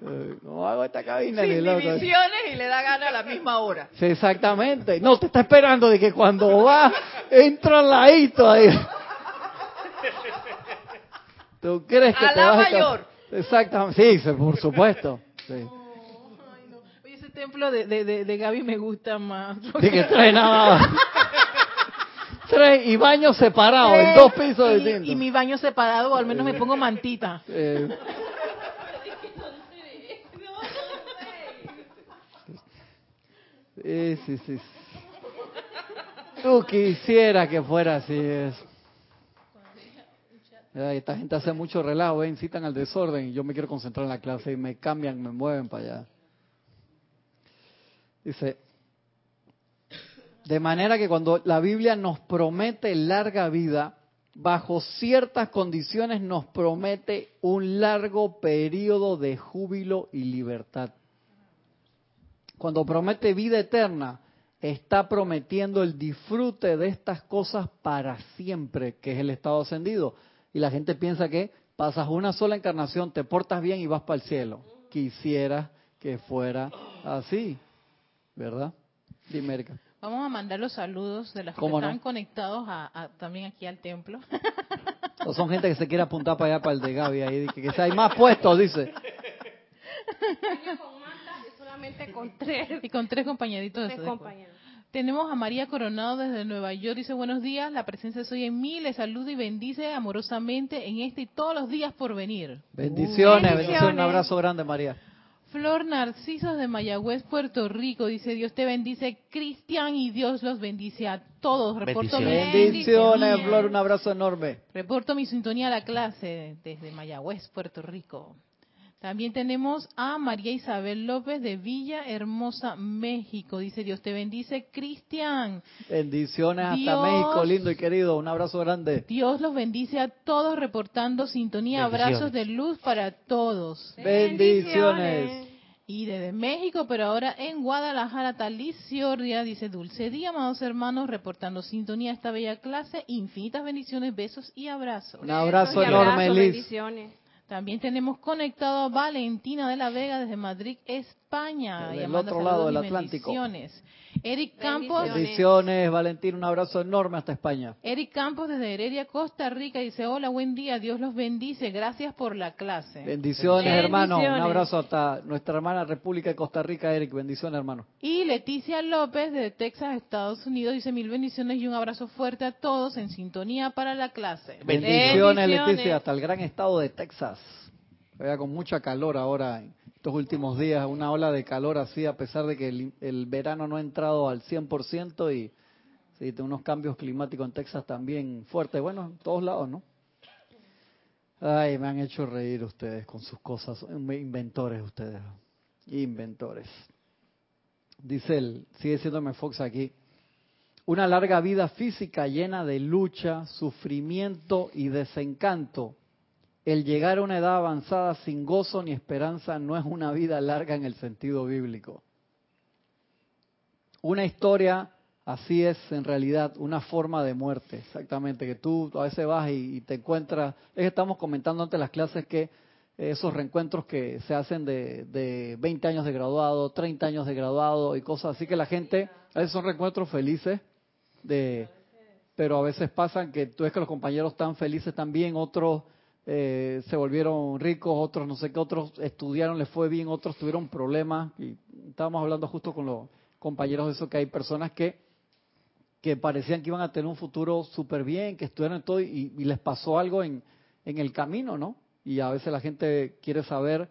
No hago esta cabina Sin divisiones y le da gana a la misma hora. Sí, exactamente. No, te está esperando de que cuando va, entra al ladito ahí. ¿Tú crees que A te la vas a mayor. Exactamente. Sí, por supuesto. Sí. Ay, no. Oye, ese templo de, de, de, de Gaby me gusta más. Sí, que tres nada más. Tres y baños separados, en dos pisos y, distintos. y mi baño separado, o al menos me pongo mantita. Eh, sí, sí, sí. Tú quisiera que fuera así es. Esta gente hace mucho relajo, ¿eh? incitan al desorden y yo me quiero concentrar en la clase y me cambian, me mueven para allá. Dice, de manera que cuando la Biblia nos promete larga vida, bajo ciertas condiciones nos promete un largo periodo de júbilo y libertad. Cuando promete vida eterna, está prometiendo el disfrute de estas cosas para siempre, que es el estado ascendido. Y la gente piensa que pasas una sola encarnación, te portas bien y vas para el cielo. Quisiera que fuera así, ¿verdad? Dime, Erika. Vamos a mandar los saludos de los que ¿Cómo no? están conectados a, a- también aquí al templo. [laughs] O son gente que se quiere apuntar para allá, para el de Gaby, ahí, que, que hay más puestos, dice. [laughs] con solamente tres, y con tres compañeritos tres compañeros. Tenemos a María Coronado desde Nueva York. Dice, buenos días, la presencia soy en mí. Le saludo y bendice amorosamente en este y todos los días por venir. Bendiciones, Bendiciones. bendiciones, un abrazo grande, María. Flor Narcisos de Mayagüez, Puerto Rico. Dice, Dios te bendice, Cristian, y Dios los bendice a todos. Reporto mi Bendiciones. Flor, un abrazo enorme. Reporto mi sintonía a la clase desde Mayagüez, Puerto Rico. También tenemos a María Isabel López de Villa Hermosa, México. Dice, Dios te bendice, Cristian. Bendiciones hasta México, lindo y querido. Un abrazo grande. Dios los bendice a todos reportando sintonía, abrazos de luz para todos. Bendiciones. Y desde México, pero ahora en Guadalajara, Talís Ciordia dice, dulce día, amados hermanos, reportando sintonía a esta bella clase, infinitas bendiciones, besos y abrazos. Un abrazo Y enorme, Liz. bendiciones. También tenemos conectado a Valentina de la Vega desde Madrid, España. Del otro lado del Atlántico. bendiciones. Eric Campos, Bendiciones. Valentín. Un abrazo enorme hasta España. Eric Campos desde Heredia, Costa Rica, dice, hola, buen día, Dios los bendice, gracias por la clase. Bendiciones, Bendiciones. hermano. Un abrazo hasta nuestra hermana República de Costa Rica, Eric. Bendiciones, hermano. Y Leticia López de Texas, Estados Unidos, dice mil bendiciones y un abrazo fuerte a todos en sintonía para la clase. Bendiciones, Bendiciones. Leticia, hasta el gran estado de Texas. Vea, con mucha calor ahora estos últimos días, una ola de calor así, a pesar de que el, verano no ha entrado al 100% y sí, unos cambios climáticos en Texas también fuertes. Bueno, en todos lados, ¿no? Ay, me han hecho reír ustedes con sus cosas. Inventores ustedes. Inventores. Dice el, sigue siéndome Fox aquí. Una larga vida física llena de lucha, sufrimiento y desencanto. El llegar a una edad avanzada sin gozo ni esperanza no es una vida larga en el sentido bíblico. Una historia así es en realidad una forma de muerte, exactamente, que tú a veces vas y, te encuentras, es que estamos comentando antes las clases que esos reencuentros que se hacen de, de 20 años de graduado, 30 años de graduado y cosas así que la gente, a veces son reencuentros felices, de, pero a veces pasan que tú ves que los compañeros están felices también, otros eh, se volvieron ricos, otros no sé qué, otros estudiaron, les fue bien, otros tuvieron problemas. Y estábamos hablando justo con los compañeros de eso, que hay personas que, que parecían que iban a tener un futuro súper bien, que estudiaron todo y, y les pasó algo en, en el camino, ¿no? Y a veces la gente quiere saber,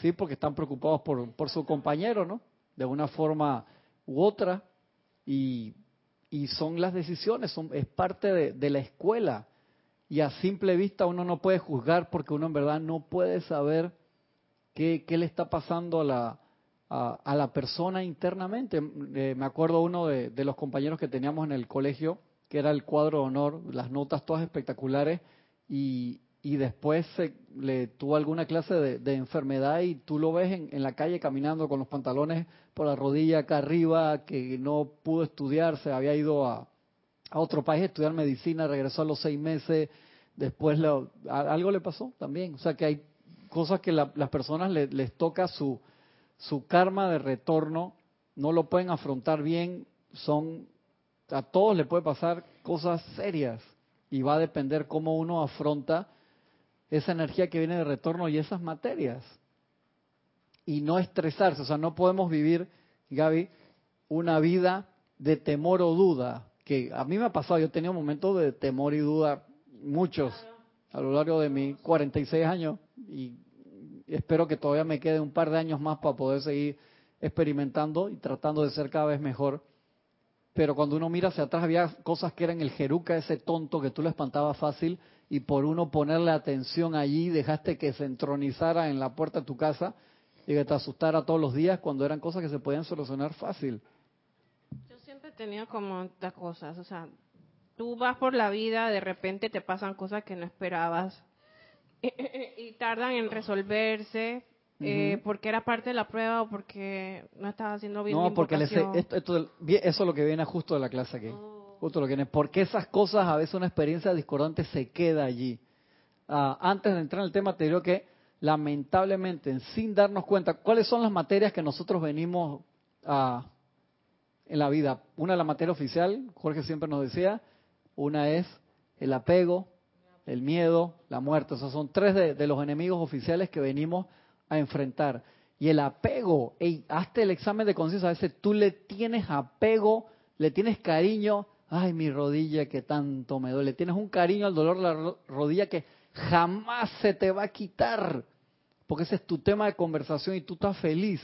sí, porque están preocupados por, por su compañero, ¿no? De una forma u otra. Y, y son las decisiones, son, es parte de, de la escuela. Y a simple vista uno no puede juzgar porque uno en verdad no puede saber qué, qué le está pasando a la, a, la persona internamente. Eh, me acuerdo uno de, de los compañeros que teníamos en el colegio, que era el cuadro de honor, las notas todas espectaculares, y, y después se, le tuvo alguna clase de, de enfermedad y tú lo ves en, en la calle caminando con los pantalones por la rodilla acá arriba, que no pudo estudiar, se había ido a, a otro país a estudiar medicina, regresó a los seis meses, después lo- algo le pasó también. O sea que hay cosas que la- las personas le- les toca su, su karma de retorno, no lo pueden afrontar bien, son a todos le puede pasar cosas serias y va a depender cómo uno afronta esa energía que viene de retorno y esas materias. Y no estresarse, o sea, no podemos vivir, Gaby, una vida de temor o duda, que a mí me ha pasado, yo he tenido momentos de temor y duda, muchos, a lo largo de mis 46 años, y espero que todavía me quede un par de años más para poder seguir experimentando y tratando de ser cada vez mejor. Pero cuando uno mira hacia atrás había cosas que eran el jeruca, ese tonto que tú le espantabas fácil, y por uno ponerle atención allí dejaste que se entronizara en la puerta de tu casa y que te asustara todos los días cuando eran cosas que se podían solucionar fácil. Yo siempre tenido como estas cosas, o sea, tú vas por la vida, de repente te pasan cosas que no esperabas [laughs] y tardan en resolverse eh, porque era parte de la prueba o porque no estabas haciendo bien No, porque les- esto, esto- eso es lo que viene justo de la clase aquí. Oh. Justo lo que viene. Porque esas cosas, a veces una experiencia discordante se queda allí. Ah, antes de entrar en el tema, te digo que lamentablemente, sin darnos cuenta, ¿cuáles son las materias que nosotros venimos a, en la vida? Una, la materia oficial, Jorge siempre nos decía, una es el apego, el miedo, la muerte. Sea, son tres de, los enemigos oficiales que venimos a enfrentar. Y el apego, ey, hazte el examen de conciencia, a veces tú le tienes apego, le tienes cariño, ay, mi rodilla que tanto me duele, tienes un cariño al dolor de la ro- rodilla que jamás se te va a quitar, porque ese es tu tema de conversación y tú estás feliz.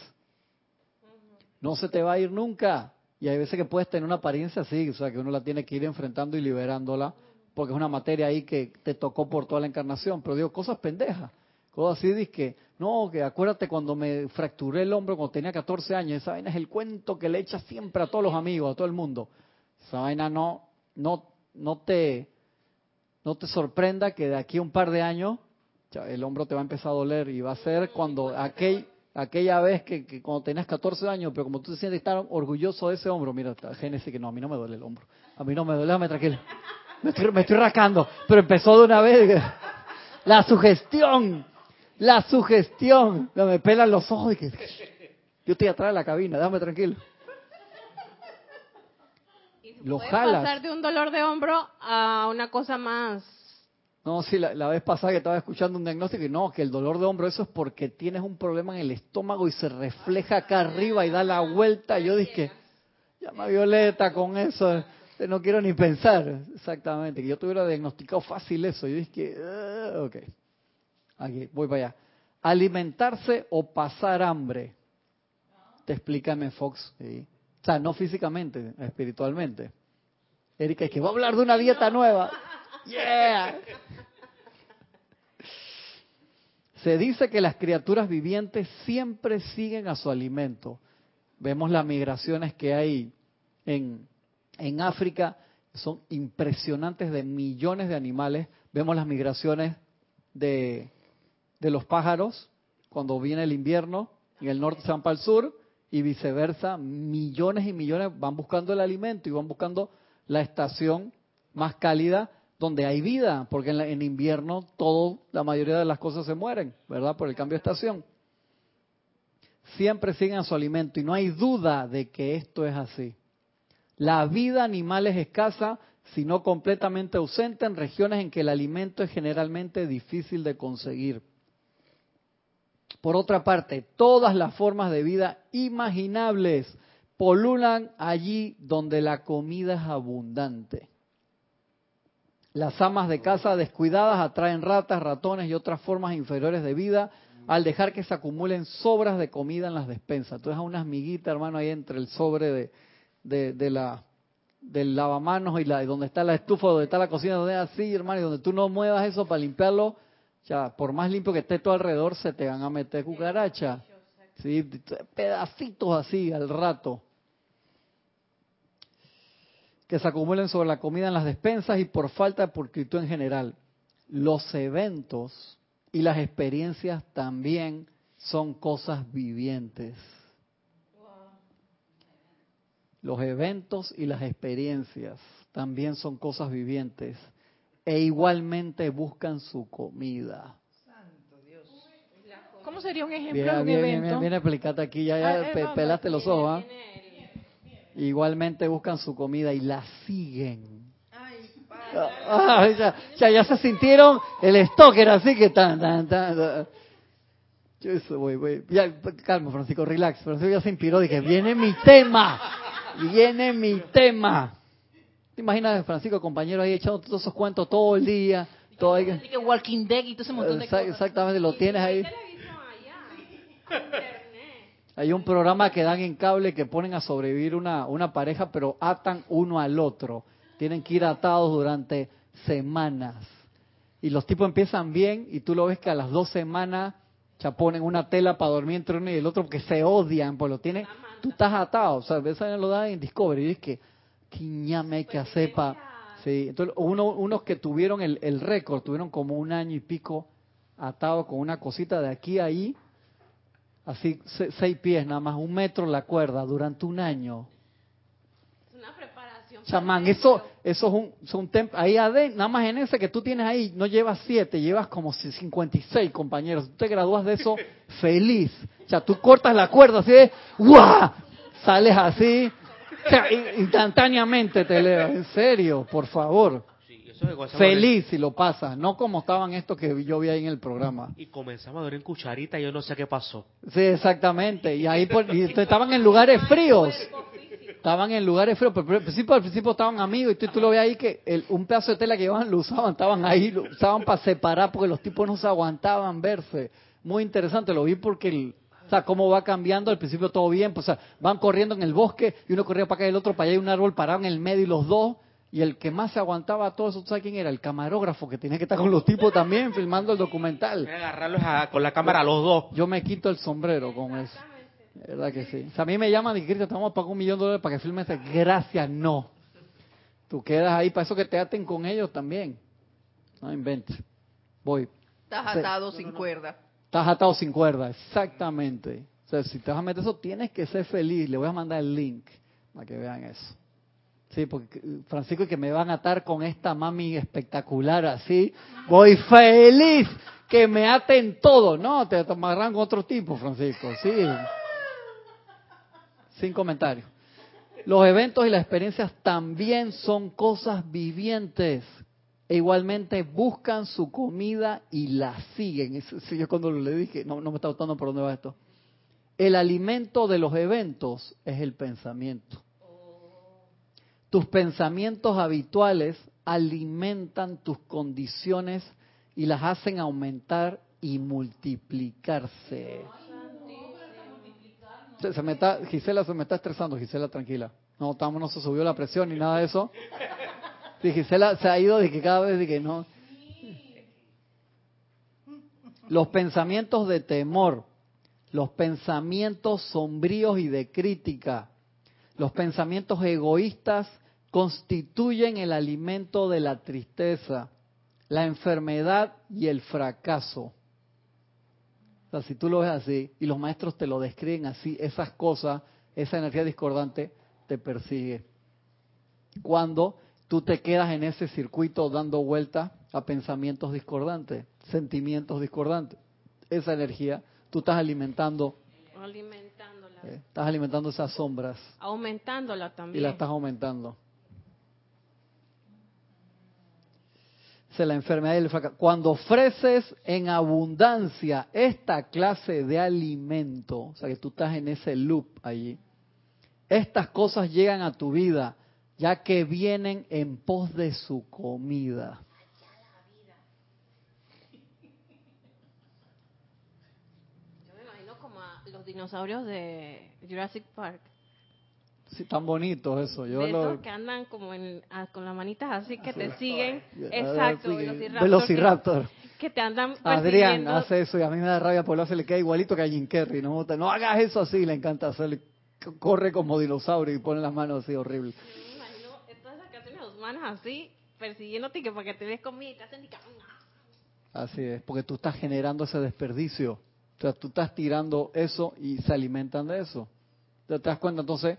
No se te va a ir nunca. Y hay veces que puedes tener una apariencia así, o sea, que uno la tiene que ir enfrentando y liberándola, porque es una materia ahí que te tocó por toda la encarnación. Pero digo, cosas pendejas, cosas así, que No, que acuérdate cuando me fracturé el hombro cuando tenía 14 años. Esa vaina es el cuento que le echas siempre a todos los amigos, a todo el mundo. Esa vaina no, no, no te, no te sorprenda que de aquí a un par de años el hombro te va a empezar a doler y va a ser cuando aquel, aquella vez que, que cuando tenías 14 años, pero como tú te sientes tan orgulloso de ese hombro, mira, Génesis que no, a mí no me duele el hombro. A mí no me duele, déjame tranquilo. Me estoy, me estoy rascando, pero empezó de una vez. La sugestión, la sugestión. Me pelan los ojos y que yo estoy atrás de la cabina, déjame tranquilo. Y Lo jalas. pasar de un dolor de hombro a una cosa más. No, sí, la, vez pasada que estaba escuchando un diagnóstico y no, que el dolor de hombro eso es porque tienes un problema en el estómago y se refleja acá arriba y da la vuelta. Yo dije, llama Violeta con eso, eh, no quiero ni pensar. Exactamente, que yo tuviera diagnosticado fácil eso. Yo dije, "Ah, ok, aquí, voy para allá. Alimentarse o pasar hambre. Te explícame, Fox. O sea, no físicamente, espiritualmente. Erika, es que va a hablar de una dieta nueva. Yeah. Se dice que las criaturas vivientes siempre siguen a su alimento. Vemos las migraciones que hay en, en África, son impresionantes de millones de animales. Vemos las migraciones de, de los pájaros cuando viene el invierno, en el norte se van para el sur y viceversa, millones y millones van buscando el alimento y van buscando la estación más cálida donde hay vida, porque en, la- en invierno todo, la mayoría de las cosas se mueren, ¿verdad? Por el cambio de estación. Siempre siguen a su alimento y no hay duda de que esto es así. La vida animal es escasa, si no completamente ausente en regiones en que el alimento es generalmente difícil de conseguir. Por otra parte, todas las formas de vida imaginables polulan allí donde la comida es abundante. Las amas de casa descuidadas atraen ratas, ratones y otras formas inferiores de vida al dejar que se acumulen sobras de comida en las despensas. Tú dejas unas miguitas, hermano, ahí entre el sobre de, de, de la del lavamanos y la donde está la estufa, donde está la cocina, donde es así, hermano, y donde tú no muevas eso para limpiarlo, ya por más limpio que esté todo alrededor, se te van a meter cucaracha. Sí, pedacitos así al rato que se acumulen sobre la comida en las despensas y por falta de pulcritud en general. Los eventos y las experiencias también son cosas vivientes. Los eventos y las experiencias también son cosas vivientes e igualmente buscan su comida. ¿Cómo sería un ejemplo de un evento? viene, aquí, ya, ya Ah, eh, pe- no, no, pelaste los ojos, ¿ah? Igualmente buscan su comida y la siguen. Ay, Ah, ya, ya, ya se sintieron el stalker así que tan, tan, tan. tan. Yo eso, voy, voy. Ya, calma, Francisco, relax. Francisco ya se inspiró, dije, viene mi tema. Viene mi tema. ¿Te imaginas, Francisco, compañero, ahí echando todos esos cuentos todo el día? Todo ahí, Walking Dead y todo ese montón de cosas. exactamente, lo tienes ahí. Hay un programa que dan en cable que ponen a sobrevivir una, una pareja, pero atan uno al otro. Tienen que ir atados durante semanas. Y los tipos empiezan bien y tú lo ves que a las dos semanas ya ponen una tela para dormir entre uno y el otro porque se odian, pues lo tienen, tú estás atado, o sea, eso lo dan en Discovery y es que, ¿qué ñame hay que hacer para...? Sí, entonces uno, unos que tuvieron el, el récord, tuvieron como un año y pico atado con una cosita de aquí a ahí, así se- seis pies nada más, un metro la cuerda durante un año. Es una preparación. Chamán, eso, eso. es un, es un. Ahí adentro, nada más en ese que tú tienes ahí, no llevas siete, llevas como si 56 compañeros. Tú te gradúas de eso [laughs] feliz. O sea, tú cortas la cuerda así de, ¡guau! Sales así, o sea, in- instantáneamente te elevas. En serio, por favor. Feliz si lo pasas, no como estaban estos que yo vi ahí en el programa. Y comenzamos a dormir en cucharita y yo no sé qué pasó. Sí, exactamente. Y ahí por- y entonces [laughs] estaban en lugares fríos. Estaban en lugares fríos, pero al principio, al principio estaban amigos y tú, tú lo ves ahí que el- un pedazo de tela que llevaban lo usaban, estaban ahí, lo usaban para separar porque los tipos no se aguantaban verse. Muy interesante, lo vi porque el, o sea, cómo va cambiando, al principio todo bien, pues o sea, van corriendo en el bosque y uno corría para acá y el otro para allá y un árbol parado en el medio y los dos Y el que más se aguantaba todo eso, ¿tú sabes quién era? El camarógrafo que tenía que estar con los tipos también filmando el documental. Voy a agarrarlos a- con la cámara a los dos. Yo me quito el sombrero con eso. Verdad que sí. O sea, a mí me llaman y Cristian, te vamos a pagar un millón de dólares para que filmes. este". Gracias, no. Tú quedas ahí para eso que te aten con ellos también. No inventes. Voy. Estás atado sin cuerda. Estás atado sin cuerda, exactamente. O sea, si te vas a meter eso, tienes que ser feliz. Le voy a mandar el link para que vean eso. Sí, porque eh, Francisco, que me van a atar con esta mami espectacular así. Voy feliz que me aten todo. No, te amarran con otro tipo, Francisco. Sí. Sin comentarios. Los eventos y las experiencias también son cosas vivientes. E igualmente buscan su comida y la siguen. Eso yo cuando le dije, no, no me está gustando por dónde va esto. El alimento de los eventos es el pensamiento. Tus pensamientos habituales alimentan tus condiciones y las hacen aumentar y multiplicarse. Se, me está, Gisela se me está estresando, Gisela, tranquila. No, estamos, no se subió la presión ni nada de eso. Sí, Gisela se ha ido de que cada vez de que no. Los pensamientos de temor, los pensamientos sombríos y de crítica, los pensamientos egoístas constituyen el alimento de la tristeza, la enfermedad y el fracaso. O sea, si tú lo ves así y los maestros te lo describen así, esas cosas, esa energía discordante te persigue. Cuando tú te quedas en ese circuito dando vuelta a pensamientos discordantes, sentimientos discordantes, esa energía tú estás alimentando, Alimentándola. eh, estás alimentando esas sombras Aumentándola y también. la estás aumentando. Es la enfermedad. Cuando ofreces en abundancia esta clase de alimento, o sea que tú estás en ese loop allí, estas cosas llegan a tu vida ya que vienen en pos de su comida. Yo me imagino como a los dinosaurios de Jurassic Park. Sí, tan bonito eso. Yo de lo, esos que andan como en- ah, con las manitas así que te siguen. Sí, Exacto, sí, Velociraptor. Velociraptor. Que, que te andan Adrián persiguiendo. hace eso y a mí me da rabia porque lo hace, le queda igualito que a Jim Carrey. No, no hagas eso así, le encanta hacerle. Corre como dinosaurio y pone las manos así horrible. Yo me imagino todas esas de los manos así, persiguiéndote que para que te des comida y te hacen y que- Así es, porque tú estás generando ese desperdicio. O sea, tú estás tirando eso y se alimentan de eso. ¿Te das cuenta? Entonces,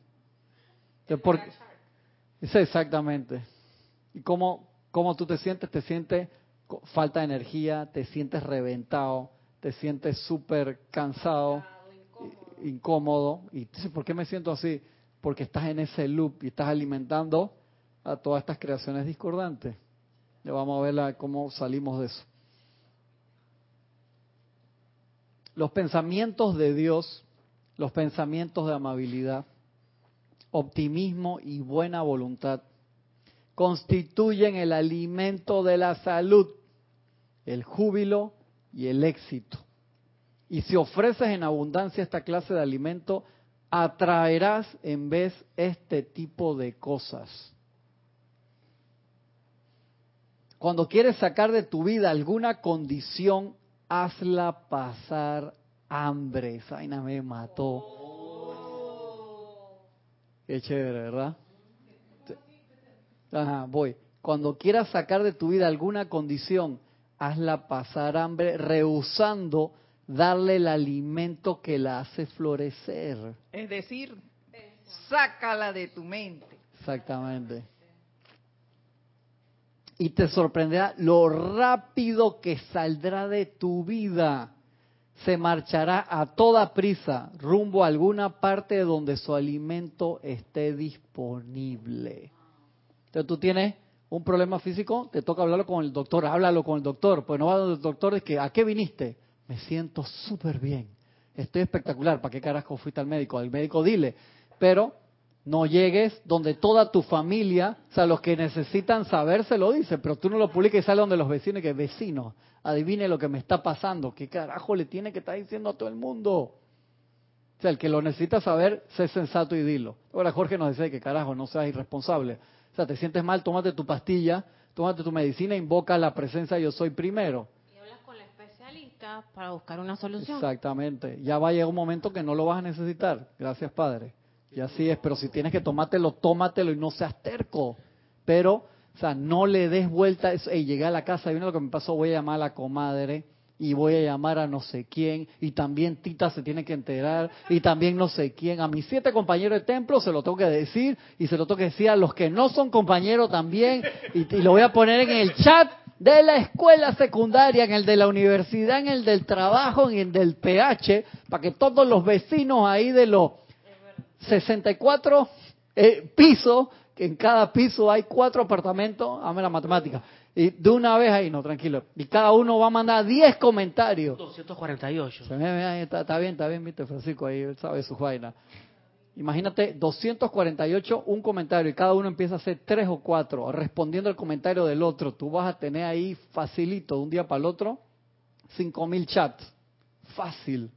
Entonces, por- Eso exactamente. Y cómo cómo tú te sientes te sientes falta de energía te sientes reventado te sientes súper cansado i- incómodo. Y dices, ¿por qué me siento así? porque estás en ese loop y estás alimentando a todas estas creaciones discordantes. Ya vamos a ver la- cómo salimos de eso. Los pensamientos de Dios, los pensamientos de amabilidad, optimismo y buena voluntad constituyen el alimento de la salud, el júbilo y el éxito. Y si ofreces en abundancia esta clase de alimento, atraerás en vez este tipo de cosas. Cuando quieres sacar de tu vida alguna condición, hazla pasar hambre. Esa me mató. Qué chévere, ¿verdad? Ajá, voy. Cuando quieras sacar de tu vida alguna condición, hazla pasar hambre, rehusando darle el alimento que la hace florecer. Es decir, sácala de tu mente. Exactamente. Y te sorprenderá lo rápido que saldrá de tu vida. Se marchará a toda prisa rumbo a alguna parte donde su alimento esté disponible. Entonces tú tienes un problema físico, te toca hablarlo con el doctor, háblalo con el doctor. Pues no va al doctor, es que, ¿a qué viniste? Me siento súper bien, estoy espectacular. ¿Para qué carajo fuiste al médico? Al médico dile. Pero no llegues donde toda tu familia, o sea, los que necesitan saber se lo dicen, pero tú no lo publiques y sale donde los vecinos que vecino, adivine lo que me está pasando. ¿Qué carajo le tiene que estar diciendo a todo el mundo? O sea, el que lo necesita saber, sé sensato y dilo. Ahora Jorge nos dice que carajo, no seas irresponsable. O sea, te sientes mal, tómate tu pastilla, tómate tu medicina, invoca la presencia yo soy primero. Y hablas con el especialista para buscar una solución. Exactamente. Ya va a llegar un momento que no lo vas a necesitar. Gracias, Padre. Y así es, pero si tienes que tomártelo, tómatelo y no seas terco. Pero, o sea, no le des vuelta. Eso. Ey, llegué a la casa y viene lo que me pasó, voy a llamar a la comadre y voy a llamar a no sé quién, y también Tita se tiene que enterar, y también no sé quién. A mis siete compañeros de templo se lo tengo que decir, y se lo tengo que decir a los que no son compañeros también, y, y lo voy a poner en el chat de la escuela secundaria, en el de la universidad, en el del trabajo, en el del PH, para que todos los vecinos ahí de los 64 eh, pisos, que en cada piso hay cuatro apartamentos, hazme la matemática, y de una vez ahí, no, tranquilo, y cada uno va a mandar 10 comentarios. 248. Se me ve ahí, está, está bien, está bien, viste, Francisco, ahí él sabe sus vainas. Imagínate, 248, un comentario, y cada uno empieza a hacer tres o cuatro, respondiendo al comentario del otro. Tú vas a tener ahí facilito, de un día para el otro, 5000 chats. Fácil.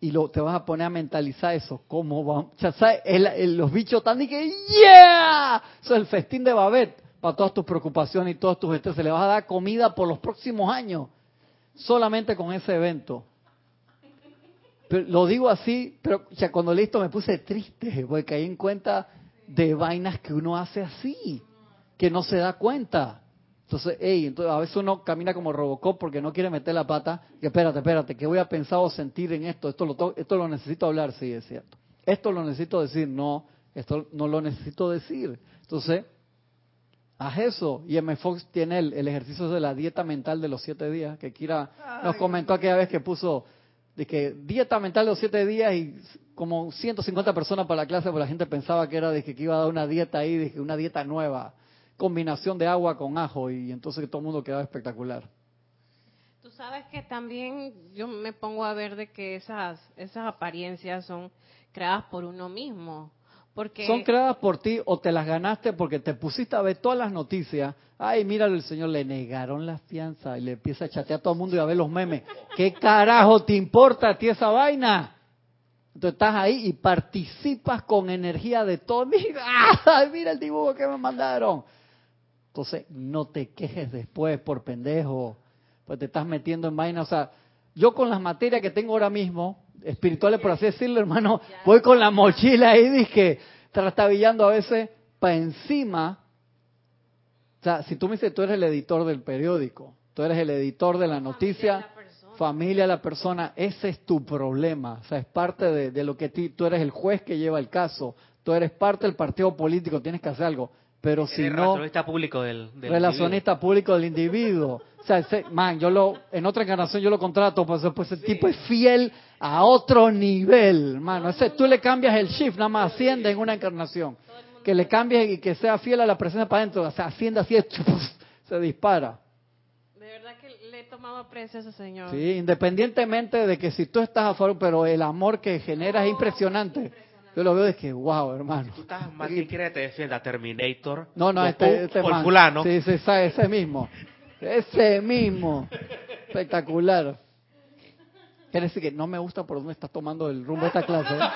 Y lo, te vas a poner a mentalizar eso. ¿Cómo va? Ya sabes, el- los bichos están y que ¡Yeah! Eso es el festín de Babet para todas tus preocupaciones y todos tus. Se le vas a dar comida por los próximos años. Solamente con ese evento. Lo digo así, pero ya cuando leí esto me puse triste, porque caí en cuenta de vainas que uno hace así, que no se da cuenta. Entonces, hey, entonces a veces uno camina como Robocop porque no quiere meter la pata. Y espérate, espérate, ¿qué voy a pensar o sentir en esto? Esto lo, to- esto lo necesito hablar, sí, es cierto. Esto lo necesito decir, no, esto no lo necesito decir. Entonces, haz eso. Y M. Fox tiene el, el ejercicio de la dieta mental de los siete días, que Kira nos comentó aquella vez que puso de que dieta mental de los siete días y como 150 personas para la clase, porque la gente pensaba que era de que iba a dar una dieta ahí, de que una dieta nueva, combinación de agua con ajo, y entonces todo el mundo quedaba espectacular. Tú sabes que también yo me pongo a ver de que esas esas apariencias son creadas por uno mismo, porque Son creadas por ti o te las ganaste porque te pusiste a ver todas las noticias. Ay, míralo, el señor le negaron la fianza y le empieza a chatear a todo el mundo y a ver los memes. ¿Qué carajo te importa a ti esa vaina? Entonces estás ahí y participas con energía de todo. Mira, [laughs] ay, mira el dibujo que me mandaron. Entonces no te quejes después por pendejo, pues te estás metiendo en vaina. O sea, yo con las materias que tengo ahora mismo, espirituales por así decirlo, hermano, [laughs] voy con la mochila ahí, dije, trastabillando a veces para encima. O sea, si tú me dices, tú eres el editor del periódico, tú eres el editor de la noticia, familia de la persona, ese es tu problema. O sea, es parte de, de lo que ti- tú eres el juez que lleva el caso, tú eres parte del partido político, tienes que hacer algo. Pero si no, relacionista público del, del relacionista público del individuo. O sea, ese- man, yo lo, en otra encarnación yo lo contrato, pues, pues ese tipo es fiel a otro nivel, mano. Ese, tú le cambias el shift, nada más asciende en una encarnación. Que le cambies y que sea fiel a la presencia para adentro, o sea, asciende así, [laughs] se dispara. de verdad que le he tomado aprecio a ese señor. Sí, independientemente de que si tú estás a favor, pero el amor que genera es impresionante. Yo lo veo de que, wow, hermano. Tú estás más que quiere que te defienda Terminator. No, no, Goku, este, este o el man. fulano. Sí, sí, ese, ese mismo. Ese mismo. Espectacular. Quiere decir que no me gusta por dónde estás tomando el rumbo de esta clase. ¿eh?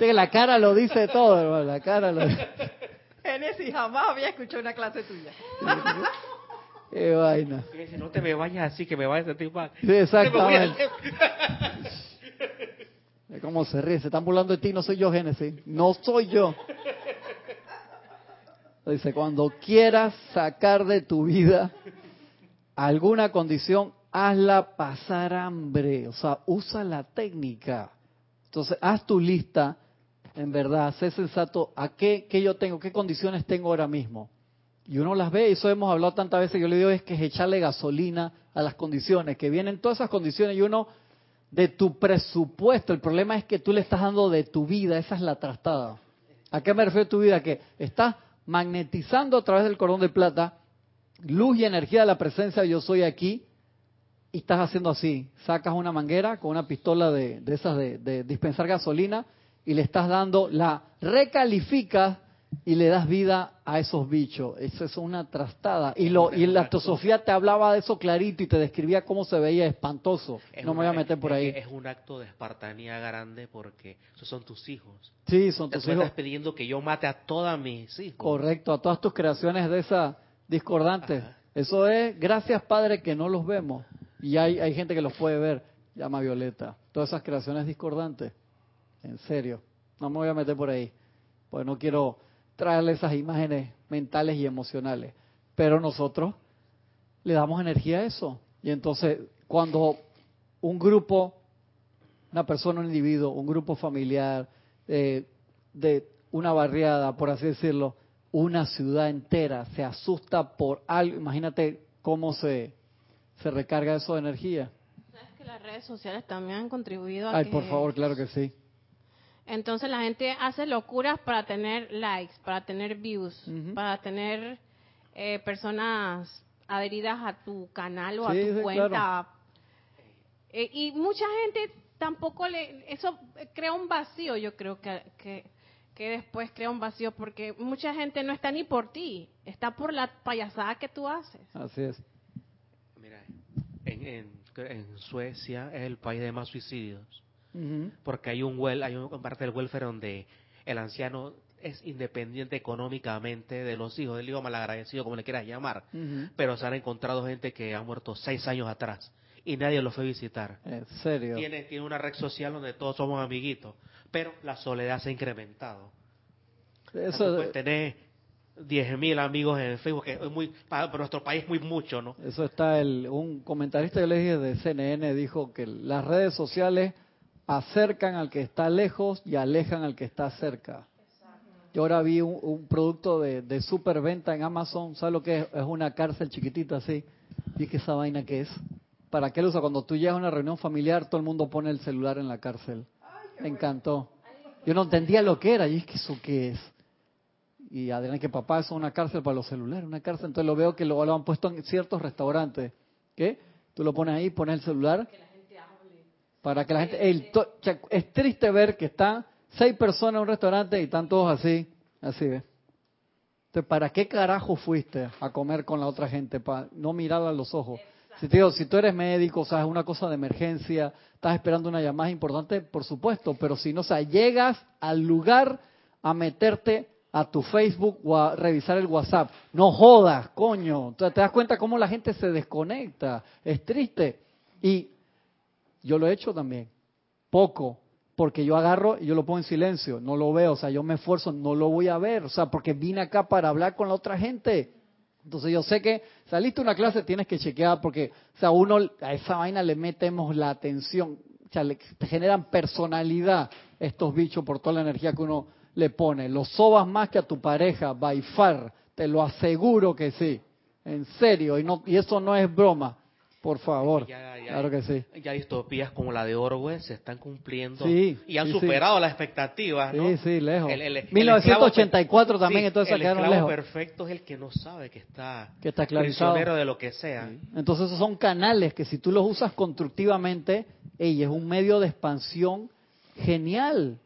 Sí, la cara lo dice todo, hermano. La cara lo dice. Génesis jamás había escuchado una clase tuya. Qué vaina. No te me vayas así, que me vayas a sentir mal. Sí, [laughs] exactamente. Es como se ríe, se están burlando de ti, no soy yo, Génesis. No soy yo. Dice, cuando quieras sacar de tu vida alguna condición, hazla pasar hambre. O sea, usa la técnica. Entonces, haz tu lista, en verdad, sé sensato, a qué, qué yo tengo, qué condiciones tengo ahora mismo. Y uno las ve, y eso hemos hablado tantas veces, yo le digo es que es echarle gasolina a las condiciones, que vienen todas esas condiciones y uno de tu presupuesto, el problema es que tú le estás dando de tu vida, esa es la trastada. ¿A qué me refiero tu vida? Que estás magnetizando a través del cordón de plata luz y energía de la presencia de yo soy aquí y estás haciendo así, sacas una manguera con una pistola de, esas de, de dispensar gasolina y le estás dando, la recalificas y le das vida a esos bichos. Eso es una trastada. Y, lo, y la Sofía te hablaba de eso clarito y te describía cómo se veía espantoso. Es no me voy a meter por ahí. Es un acto de espartanía grande porque esos son tus hijos. Sí, son tus hijos. estás pidiendo que yo mate a todas mis hijos. Correcto, a todas tus creaciones de esa discordantes. Ajá. Eso es, gracias Padre que no los vemos. Y hay, hay gente que los puede ver. Llama Violeta. Todas esas creaciones discordantes. En serio. No me voy a meter por ahí. Pues no quiero traerle esas imágenes mentales y emocionales. Pero nosotros le damos energía a eso. Y entonces, cuando un grupo, una persona, un individuo, un grupo familiar, eh, de una barriada, por así decirlo, una ciudad entera se asusta por algo, imagínate cómo se, se recarga eso de energía. ¿Sabes que las redes sociales también han contribuido a Ay, que... por favor, claro que sí. Entonces la gente hace locuras para tener likes, para tener views, para tener eh, personas adheridas a tu canal o Sí, a tu sí, cuenta. claro. Eh, y mucha gente tampoco le... Eso crea un vacío, yo creo que, que, que después crea un vacío porque mucha gente no está ni por ti, está por la payasada que tú haces. Así es. Mira, en, en, en Suecia es el país de más suicidios. Ujú. Porque hay un wel, hay una parte del welfare donde el anciano es independiente económicamente de los hijos, del hijo malagradecido, como le quieras llamar. Pero se han encontrado gente que ha muerto seis años atrás y nadie los fue a visitar. En serio. Tiene, tiene una red social donde todos somos amiguitos, pero la soledad se ha incrementado. Eso, Tú puedes tener 10.000 amigos en Facebook, que es muy, para, para nuestro país muy mucho, ¿no? Eso está el un comentarista que le dije de CNN dijo que las redes sociales acercan al que está lejos y alejan al que está cerca. Yo ahora vi un, producto de, de superventa en Amazon, ¿sabes lo que es? Es una cárcel chiquitita así. ¿Y qué esa vaina que es? ¿Para qué lo usa? Cuando tú llegas a una reunión familiar, todo el mundo pone el celular en la cárcel. Me encantó. Yo no entendía lo que era. Y es que eso qué es. Y Adrián, que papá, eso es una cárcel para los celulares, una cárcel. Entonces lo veo que lo, lo han puesto en ciertos restaurantes. ¿Qué? Tú lo pones ahí, pones el celular. Para que la gente... el to- es triste ver que están seis personas en un restaurante y están todos así, así, ¿ves? Entonces, ¿para qué carajo fuiste a comer con la otra gente? Para no mirar a los ojos. Si, te digo, si tú eres médico, o sea, es una cosa de emergencia, estás esperando una llamada importante, por supuesto, pero si no, o sea, llegas al lugar a meterte a tu Facebook o a revisar el WhatsApp. No jodas, coño. Entonces, te das cuenta cómo la gente se desconecta. Es triste. Y yo lo he hecho también. Poco. Porque yo agarro y yo lo pongo en silencio. No lo veo. O sea, yo me esfuerzo. No lo voy a ver. O sea, porque vine acá para hablar con la otra gente. Entonces yo sé que saliste una clase, tienes que chequear porque, o sea, uno a esa vaina le metemos la atención, o sea, le, generan personalidad estos bichos por toda la energía que uno le pone. Los sobas más que a tu pareja, by far, te lo aseguro que sí, en serio, y, no, y eso no es broma, por favor, Ya- ya- claro que sí. Ya distopías como la de Orwell se están cumpliendo Sí, y han sí, sí. superado las expectativas, ¿no? Sí, sí, lejos. El- el- el 1984 esclavo per- también, entonces el quedaron lejos. perfecto es el que no sabe que está, Que está prisionero de lo que sea. Entonces esos son canales que si tú los usas constructivamente, ey, es un medio de expansión genial.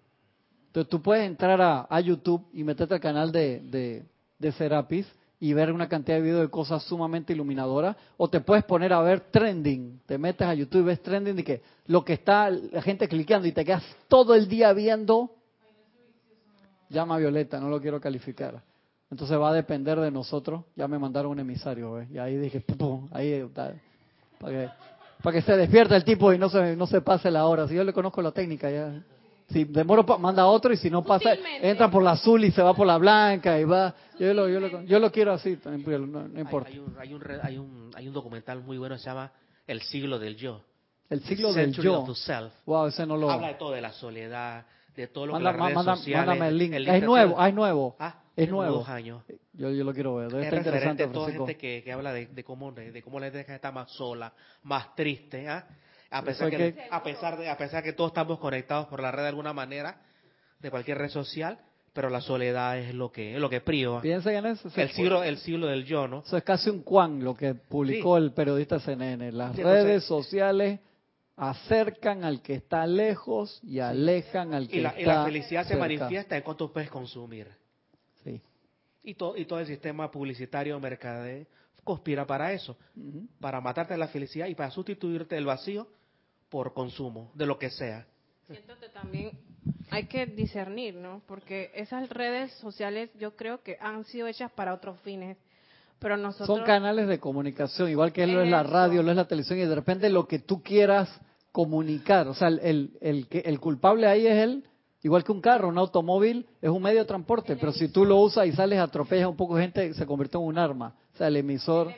Entonces tú puedes entrar a, a YouTube y meterte al canal de, de, de Serapis y ver una cantidad de videos de cosas sumamente iluminadoras, o te puedes poner a ver trending, te metes a YouTube y ves trending y que lo que está la gente cliqueando y te quedas todo el día viendo, llama Violeta, no lo quiero calificar. Entonces va a depender de nosotros. Ya me mandaron un emisario, ¿ves? Y ahí dije, pum, pum, ahí. Para que, para que se despierte el tipo y no se, no se pase la hora. Si yo le conozco la técnica, ya. Si demoro, manda otro y si no pasa, Sutilmente. entra por la azul y se va por la blanca y va. Yo lo, yo lo, yo lo quiero así, también, pero no, no Hay, importa. hay un, hay, un, hay, un, hay un documental muy bueno que se llama El siglo del yo. El siglo del yo. of the Self. Wow, ese no lo. Habla de todo, de la soledad, de todo lo Manda- que las redes manda- sociales... mándame el link. es nuevo, es nuevo. Ah, es nuevo. dos años. Yo, yo lo quiero ver. Debe es estar interesante. toda Francisco. gente que, que habla de, de cómo de, cómo la gente está más sola, más triste, ¿ah? A Eso pesar que, a pesar de a pesar que todos estamos conectados por la red de alguna manera, de cualquier red social, pero la soledad es lo que es lo que priva. Piensen en eso. El siglo, el siglo del yo, ¿no? Eso es casi un cuan lo que publicó el periodista CNN. Las Sí, redes entonces- sociales acercan al que está lejos y alejan al que Y la, y está la felicidad se cerca. manifiesta en cuánto puedes consumir. Sí. Y, to- y todo el sistema publicitario mercade conspira para eso, para matarte la felicidad y para sustituirte el vacío por consumo, de lo que sea. Siento que también hay que discernir, ¿no? Porque esas redes sociales yo creo que han sido hechas para otros fines, pero nosotros... Son canales de comunicación, igual que lo es la radio, lo es la televisión, y de repente lo que tú quieras comunicar, o sea, el, el, el, que- el culpable ahí es él, igual que un carro, un automóvil es un medio de transporte, pero si tú lo usas y sales, atropellas a un poco de gente, se convierte en un arma. O sea, el emisor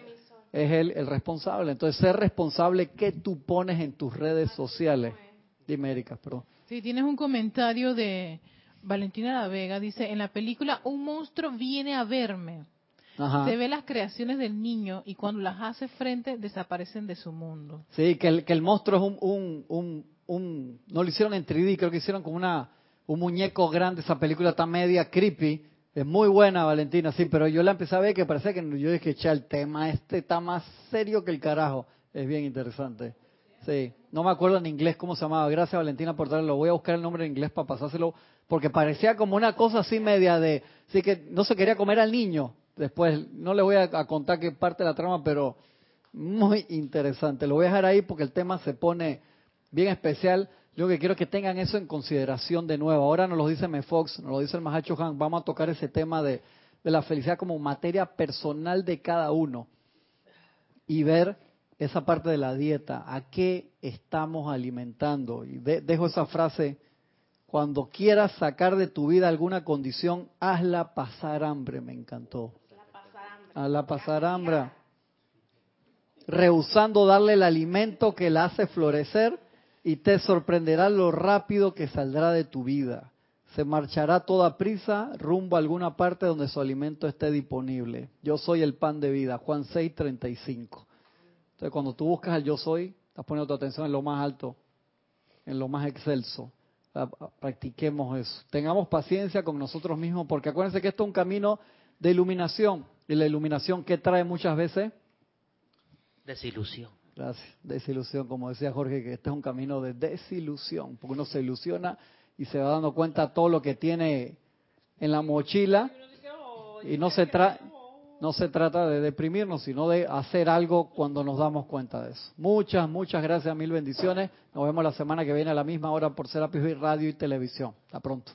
es el, el responsable. Entonces, ser responsable que tú pones en tus redes sociales. Dime, Erika, perdón. Sí, tienes un comentario de Valentina La Vega. Dice, en la película Un monstruo viene a verme. Ajá. Se ve las creaciones del niño y cuando las hace frente desaparecen de su mundo. Sí, que el, que el monstruo es un, un, un, un- No lo hicieron en 3D, creo que hicieron como una un muñeco grande. Esa película está media creepy. Es muy buena, Valentina, sí, pero yo la empecé a ver que parecía que yo dije, che, el tema este está más serio que el carajo. Es bien interesante. Sí, no me acuerdo en inglés cómo se llamaba. Gracias, Valentina, por traerlo. Voy a buscar el nombre en inglés para pasárselo, porque parecía como una cosa así media de. Sí, que no se quería comer al niño. Después, no le voy a, a contar qué parte de la trama, pero muy interesante. Lo voy a dejar ahí porque el tema se pone bien especial. Yo que quiero que tengan eso en consideración de nuevo. Ahora nos lo dice Mefox, nos lo dice el Mahacho Han. Vamos a tocar ese tema de, la felicidad como materia personal de cada uno y ver esa parte de la dieta, a qué estamos alimentando. Y de- dejo esa frase, cuando quieras sacar de tu vida alguna condición, hazla pasar hambre, me encantó. Hazla pasar hambre. Rehusando darle el alimento que la hace florecer y te sorprenderá lo rápido que saldrá de tu vida. Se marchará toda prisa rumbo a alguna parte donde su alimento esté disponible. Yo soy el pan de vida, Juan 6, 35. Entonces, cuando tú buscas el yo soy, estás poniendo tu atención en lo más alto, en lo más excelso. Practiquemos eso. Tengamos paciencia con nosotros mismos, porque acuérdense que esto es un camino de iluminación. Y la iluminación que trae muchas veces, Desilusión. Gracias, desilusión, como decía Jorge, que este es un camino de desilusión, porque uno se ilusiona y se va dando cuenta todo lo que tiene en la mochila y no se tra no se trata de deprimirnos, sino de hacer algo cuando nos damos cuenta de eso. Muchas, muchas gracias, mil bendiciones. Nos vemos la semana que viene a la misma hora por Serapis Radio y Televisión. Hasta pronto.